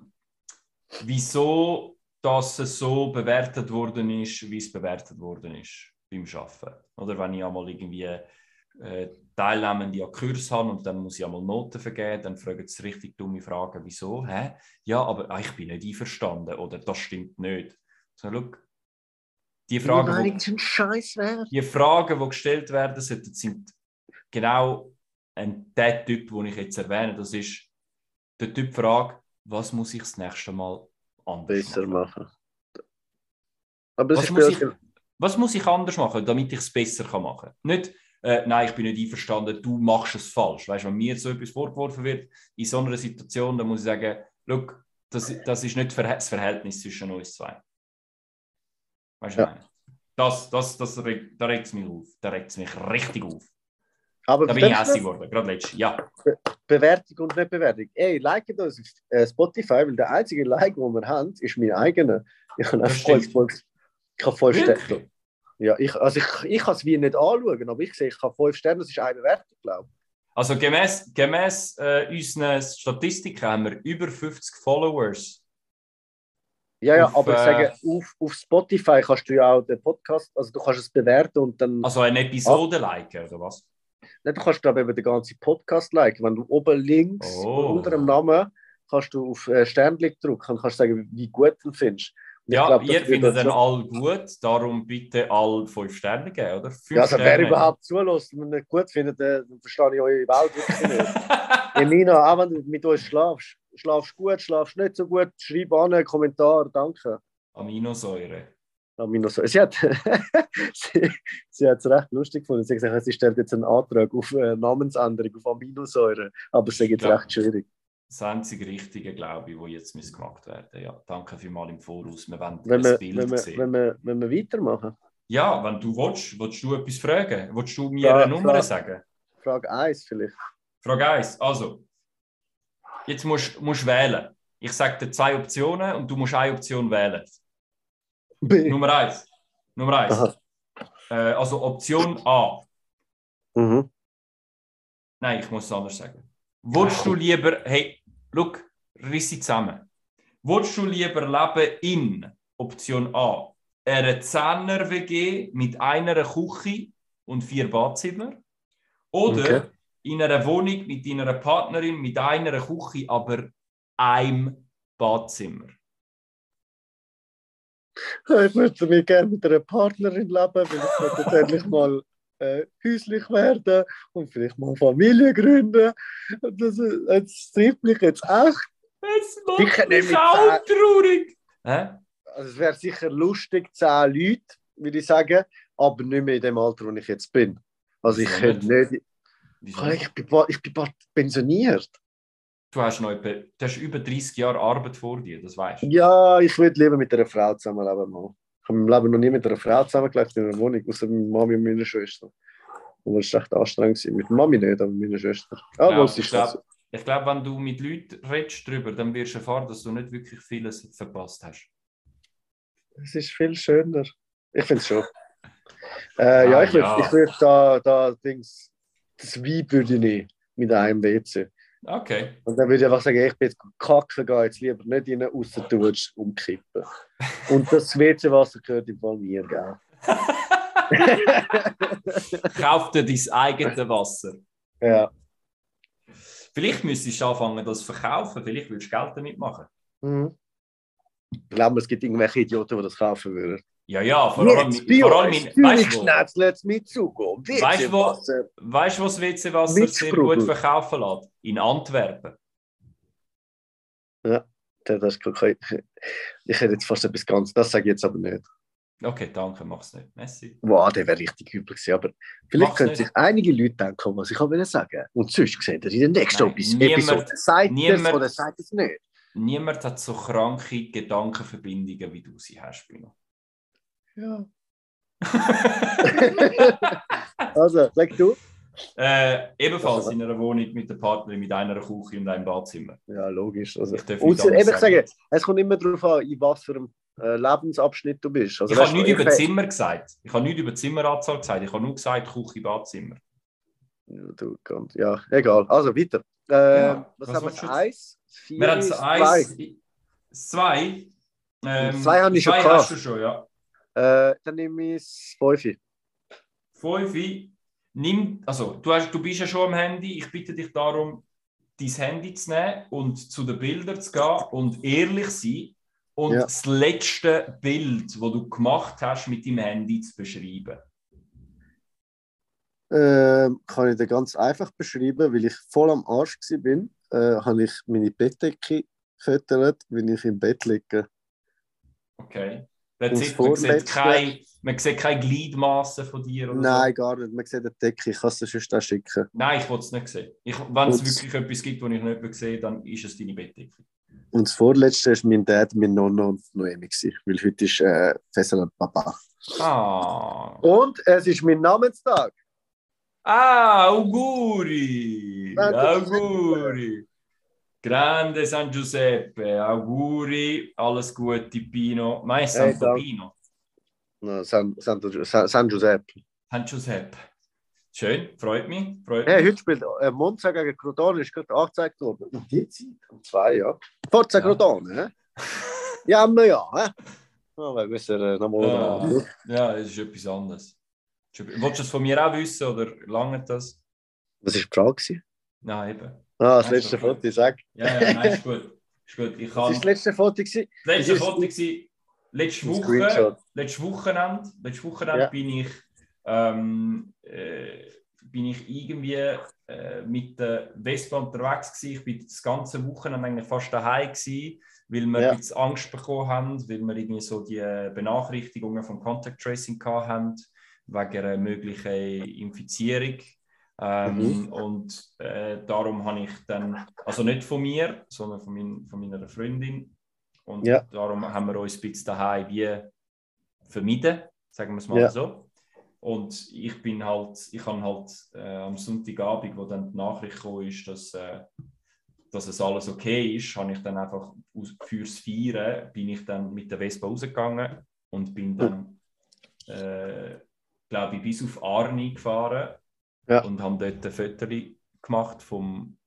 wieso dass es so bewertet worden ist, wie es bewertet worden ist beim Arbeiten. Oder wenn ich einmal irgendwie äh, Teilnehmende an Kurs habe und dann muss ich einmal Noten vergeben, dann fragen sie richtig dumme Fragen, wieso? Hä? Ja, aber ah, ich bin nicht einverstanden oder das stimmt nicht. So, look, die Fragen, wo, die Fragen, die gestellt werden, sind genau ein, der Typ, den ich jetzt erwähne. Das ist der Typ Frage, was muss ich das nächste Mal
anders Besser machen? machen.
Aber was, muss ich, was muss ich anders machen, damit ich es besser machen kann? Nicht, äh, nein, ich bin nicht einverstanden, du machst es falsch. Weißt, wenn mir so etwas vorgeworfen wird, in so einer Situation, dann muss ich sagen, look, das, das ist nicht das Verhältnis zwischen uns zwei. Weißt du, ja. das, das, das, da regt es mich auf. Da regt es mich richtig auf. Aber da bin ich hässlich geworden, gerade letztes Jahr.
Be Bewertung und nicht Bewertung. Ey, like uns auf äh, Spotify, weil der einzige Like, den wir haben, ist mein eigener. Ich habe voll, voll, habe voll Sterne. Ja, ich, also ich, ich kann es wie nicht anschauen, aber ich sehe, ich habe fünf Sterne, das ist eine Bewertung, glaube ich.
Also gemäß, gemäß äh, unseren Statistiken haben wir über 50 Followers.
Ja, ja, auf, aber ich sage, äh, auf, auf Spotify kannst du ja auch den Podcast, also du kannst es bewerten und dann.
Also eine Episode ah, liken, oder was?
Nein, du kannst, glaube ich, den ganzen Podcast liken. Wenn du oben links oh. unter dem Namen kannst du auf äh, Sternchen drücken und kannst sagen, wie gut du findest.
Ja, glaub, ihr findet dann all gut, darum bitte all fünf Sterne geben, oder? Fünf
ja, also Sterne. wer überhaupt zulässt und nicht gut findet, dann verstehe ich eure Welt wirklich nicht. Emina, auch wenn du mit uns schlafst, schlafst gut, schlafst nicht so gut, schreib an einen Kommentar, danke.
Aminosäure.
Aminosäure. Sie hat sie, sie es recht lustig gefunden. Sie hat gesagt, sie stellt jetzt einen Antrag auf äh, Namensänderung auf Aminosäure, aber es ist jetzt recht schwierig
das einzige Richtige, glaube ich, wo jetzt gemacht werden Ja, danke vielmals im Voraus. Wir wollen
wenn das Bild wenn wir, sehen. Wenn wir, wenn wir weitermachen?
Ja, wenn du willst, willst du etwas fragen? Willst du mir Frage, eine Nummer
Frage,
sagen?
Frage 1 vielleicht.
Frage 1, also. Jetzt musst du wählen. Ich sage dir zwei Optionen und du musst eine Option wählen. B. Nummer 1. Nummer 1. Äh, also Option A. Mhm. Nein, ich muss es anders sagen. Wolltest du lieber, hey, look, rissi zusammen. Wolltest du lieber leben in Option A, einer 10er WG mit einer Küche und vier Badzimmer? Oder okay. in einer Wohnung mit deiner Partnerin mit einer Küche, aber einem Badzimmer?
Ich würde mir gerne mit einer Partnerin leben, weil ich tatsächlich mal äh, häuslich werden und vielleicht mal Familie gründen. Das, das trifft mich jetzt echt.
Es macht mich auch traurig. Hä?
Also es wäre sicher lustig, zehn Leute, würde ich sagen, aber nicht mehr in dem Alter, wo ich jetzt bin. Also ich könnte nicht. Ich bin, ich bin pensioniert.
Du hast, noch etwa, du hast über 30 Jahre Arbeit vor dir, das weißt du.
Ja, ich würde lieber mit einer Frau zusammenleben. Mal. Ich habe im Leben noch nie mit einer Frau zusammengelebt in einer Wohnung, außer mit Mami und meiner Schwester. Und das war echt anstrengend. Mit Mami nicht, aber mit meiner Schwester.
Ah, ja, ich glaube, glaub, wenn du mit Leuten redest darüber, dann wirst du erfahren, dass du nicht wirklich vieles verpasst hast.
Es ist viel schöner. Ich finde es schon. äh, ah, ja, ich würde ja. würd da, da Dings, das Weib würde ich nicht mit einem WC.
Okay.
Und dann würde ich einfach sagen, ich bin jetzt kacken, gehe jetzt lieber nicht rein, außer du willst umkippen. Und das WC-Wasser gehört im Fall mir, gell?
Kauf dir dein eigenes Wasser.
Ja.
Vielleicht müsstest du anfangen, das zu verkaufen. Vielleicht würdest du Geld damit machen.
Mhm. Ich glaube, es gibt irgendwelche Idioten, die das kaufen würden.
Ja, ja, vor allem, vor allem in,
weißt du, mit.
Weißt du, wo, weißt, wo das WC-Wasser sehr gut verkaufen lässt? In Antwerpen.
Ja, das ist kein, ich hätte jetzt fast etwas ganz, das sage ich jetzt aber nicht.
Okay, danke, mach's nicht. Messi.
Wow, der wäre richtig übel gewesen, aber vielleicht können sich einige Leute denken, was ich will sagen. Und sonst sehen ihr in der nächsten Nein, Episode, sagt niemand, oder sagt es nicht.
Niemand hat so kranke Gedankenverbindungen, wie du sie hast, Bruno.
Ja. also, sag du.
Äh, ebenfalls also, in einer Wohnung mit der Partnerin mit einer Küche und einem Badzimmer.
Ja, logisch. Also, ich und eben sagen, es kommt immer darauf an, in was für einem äh, Lebensabschnitt du bist.
Also, ich habe nichts über Zimmer gesagt. Ich habe nichts über Zimmeranzahl gesagt. Ich habe nur gesagt Küche, Badzimmer.
Ja, du ja, egal. Also weiter. Äh, ja, was, was haben wir? Eins,
vier, wir haben eins, zwei.
Ähm, zwei habe ich schon
gehabt. hast du schon, ja.
Äh, dann nehme ich Fünfi.
Fünfi. Nimm, also du, hast, du bist ja schon am Handy. Ich bitte dich darum, dein Handy zu nehmen und zu den Bildern zu gehen und ehrlich sein und ja. das letzte Bild, das du gemacht hast, mit deinem Handy zu beschreiben.
Äh, kann ich dir ganz einfach beschreiben, weil ich voll am Arsch war, äh, habe ich meine Bettdecke gefüttert, wenn ich im Bett liege.
Okay. Sieht, man, sieht kein, man sieht keine Gliedmasse von dir?
Oder Nein, so. gar nicht. Man sieht die Decke. Ich kann es sonst schicken.
Nein, ich will es nicht sehen. Wenn es wirklich etwas gibt, was ich nicht sehe, dann ist es deine Bettdecke.
Und das vorletzte war mein Dad, mein Nonno und Noemi. Weil heute ist äh, Fessel Papa.
Ah.
Und es ist mein Namenstag.
Ah, auguri! Auguri! Grande San Giuseppe, auguri, alles Gute, Pino. Ma è Santo hey, Pino?
No, San, Santo, San, San Giuseppe.
San Giuseppe. Schön, freut mich. Freut
hey, mich. heute spielt äh, Monza gegen Crotone, ist gerade angezeigt worden. Und die Zeit? Um zwei, ja. Forza ja. Crotone, hä? ja, aber ja, hä? Wir müssen äh, nochmal.
Ja, ja, das ist etwas anderes. Wolltest du es von mir auch wissen oder lange das?
Was war die Frage?
Nein, eben.
Ah, das letzte Foto, sag.
Ja, ja, nein, ist gut. Ist gut. Ich
kann... Das war das letzte Foto.
Das letzte Foto war letzte Woche. Letztes Wochenende, letztes Wochenende ja. bin ich, ähm, äh, bin ich irgendwie äh, mit der Vespa unterwegs gewesen. Ich bin das ganze Wochenende eigentlich fast daheim gewesen, weil wir ja. ein bisschen Angst bekommen haben, weil wir irgendwie so die Benachrichtigungen vom Contact Tracing hatten wegen einer möglichen Infizierung. Ähm, mhm. Und äh, darum habe ich dann, also nicht von mir, sondern von, mein, von meiner Freundin. Und ja. darum haben wir uns ein bisschen daheim wie vermieden, sagen wir es mal ja. so. Und ich bin halt, ich habe halt äh, am Sonntagabend, wo dann die Nachricht kam, ist, dass, äh, dass es alles okay ist, habe ich dann einfach fürs Feiern bin ich dann mit der Vespa rausgegangen und bin dann, äh, glaube ich, bis auf Arni gefahren ja. und haben dort ein Foto gemacht vom,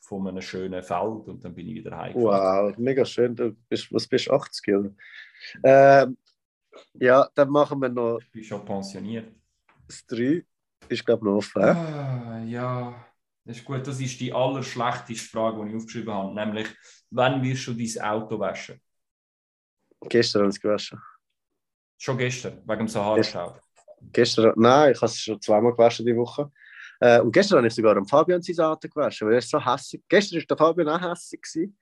von einem schönen Feld und dann bin ich wieder
heimgefahren. Wow, mega schön. Du bist, was bist du, 80 oder? Ähm, ja, dann machen wir noch.
Ich bin schon pensioniert.
Das 3 ist, glaube ich, noch offen.
Ah, ja, das ist gut. Das ist die allerschlechteste Frage, die ich aufgeschrieben habe. Nämlich, wann wirst du dein Auto waschen?
Gestern habe ich es gewaschen.
Schon gestern, wegen dem Sahara-Staub?
Gestern, nein, ich habe es schon zweimal gewaschen die Woche. Äh, und gestern habe ich sogar am Fabian seine Auto gewaschen, weil er ist so hässlich. Gestern war der Fabian auch hässlich. Gewesen.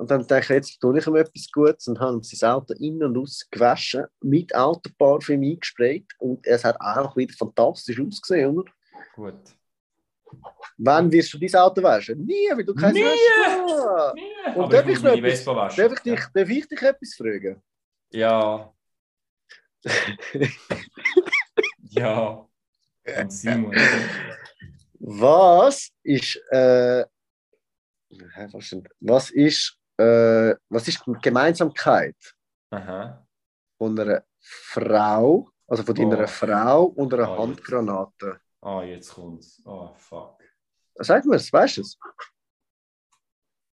Und dann dachte ich, jetzt tue ich ihm etwas Gutes und habe ihm sein Auto innen und aus gewaschen, mit Autoparfüm eingesprayt. Und es hat auch wieder fantastisch ausgesehen, oder?
Gut.
Wann wirst du dein Auto waschen? Nie, weil du kein
Nie!
Nie! Und darf ich, ich, etwas, darf, ich dich, darf ich dich etwas fragen?
Ja. Ja, und Simon.
Was ist, äh, was ist, äh, was ist die Gemeinsamkeit
Aha.
von einer Frau, also von deiner oh. Frau und einer oh, Handgranate?
Ah, oh, jetzt kommt's. Oh, fuck.
Sag mir es, weißt du es?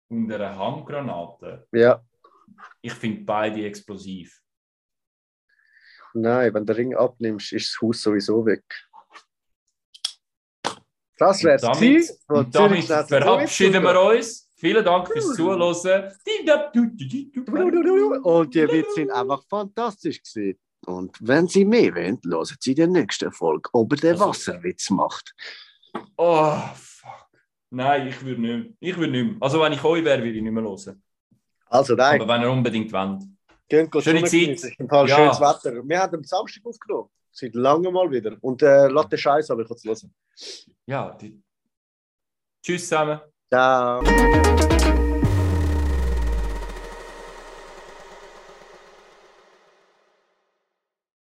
Und einer Handgranate?
Ja.
Ich finde beide explosiv.
Nein, wenn du den Ring abnimmst, ist das Haus sowieso weg. Das wäre es
gewesen. Und damit verabschieden wir uns. Vielen Dank fürs Zuhören.
Und die Witze sind einfach fantastisch gewesen. Und wenn Sie mehr wollen, hören Sie die nächste Folge, ob er den also- Wasserwitz macht.
Oh, fuck. Nein, ich würde nicht mehr. Ich würde nicht mehr. Also, wenn ich euch wäre, würde ich nicht mehr hören.
Also, nein.
Aber wenn ihr unbedingt wollt.
Gehen, Schöne Zeit. Im Fall ja. schönes Wetter. Wir haben am Samstag aufgenommen. Seit langem mal wieder. Und äh, lass den Scheiß aber ich kann es hören.
Ja, die... tschüss zusammen.
Ciao.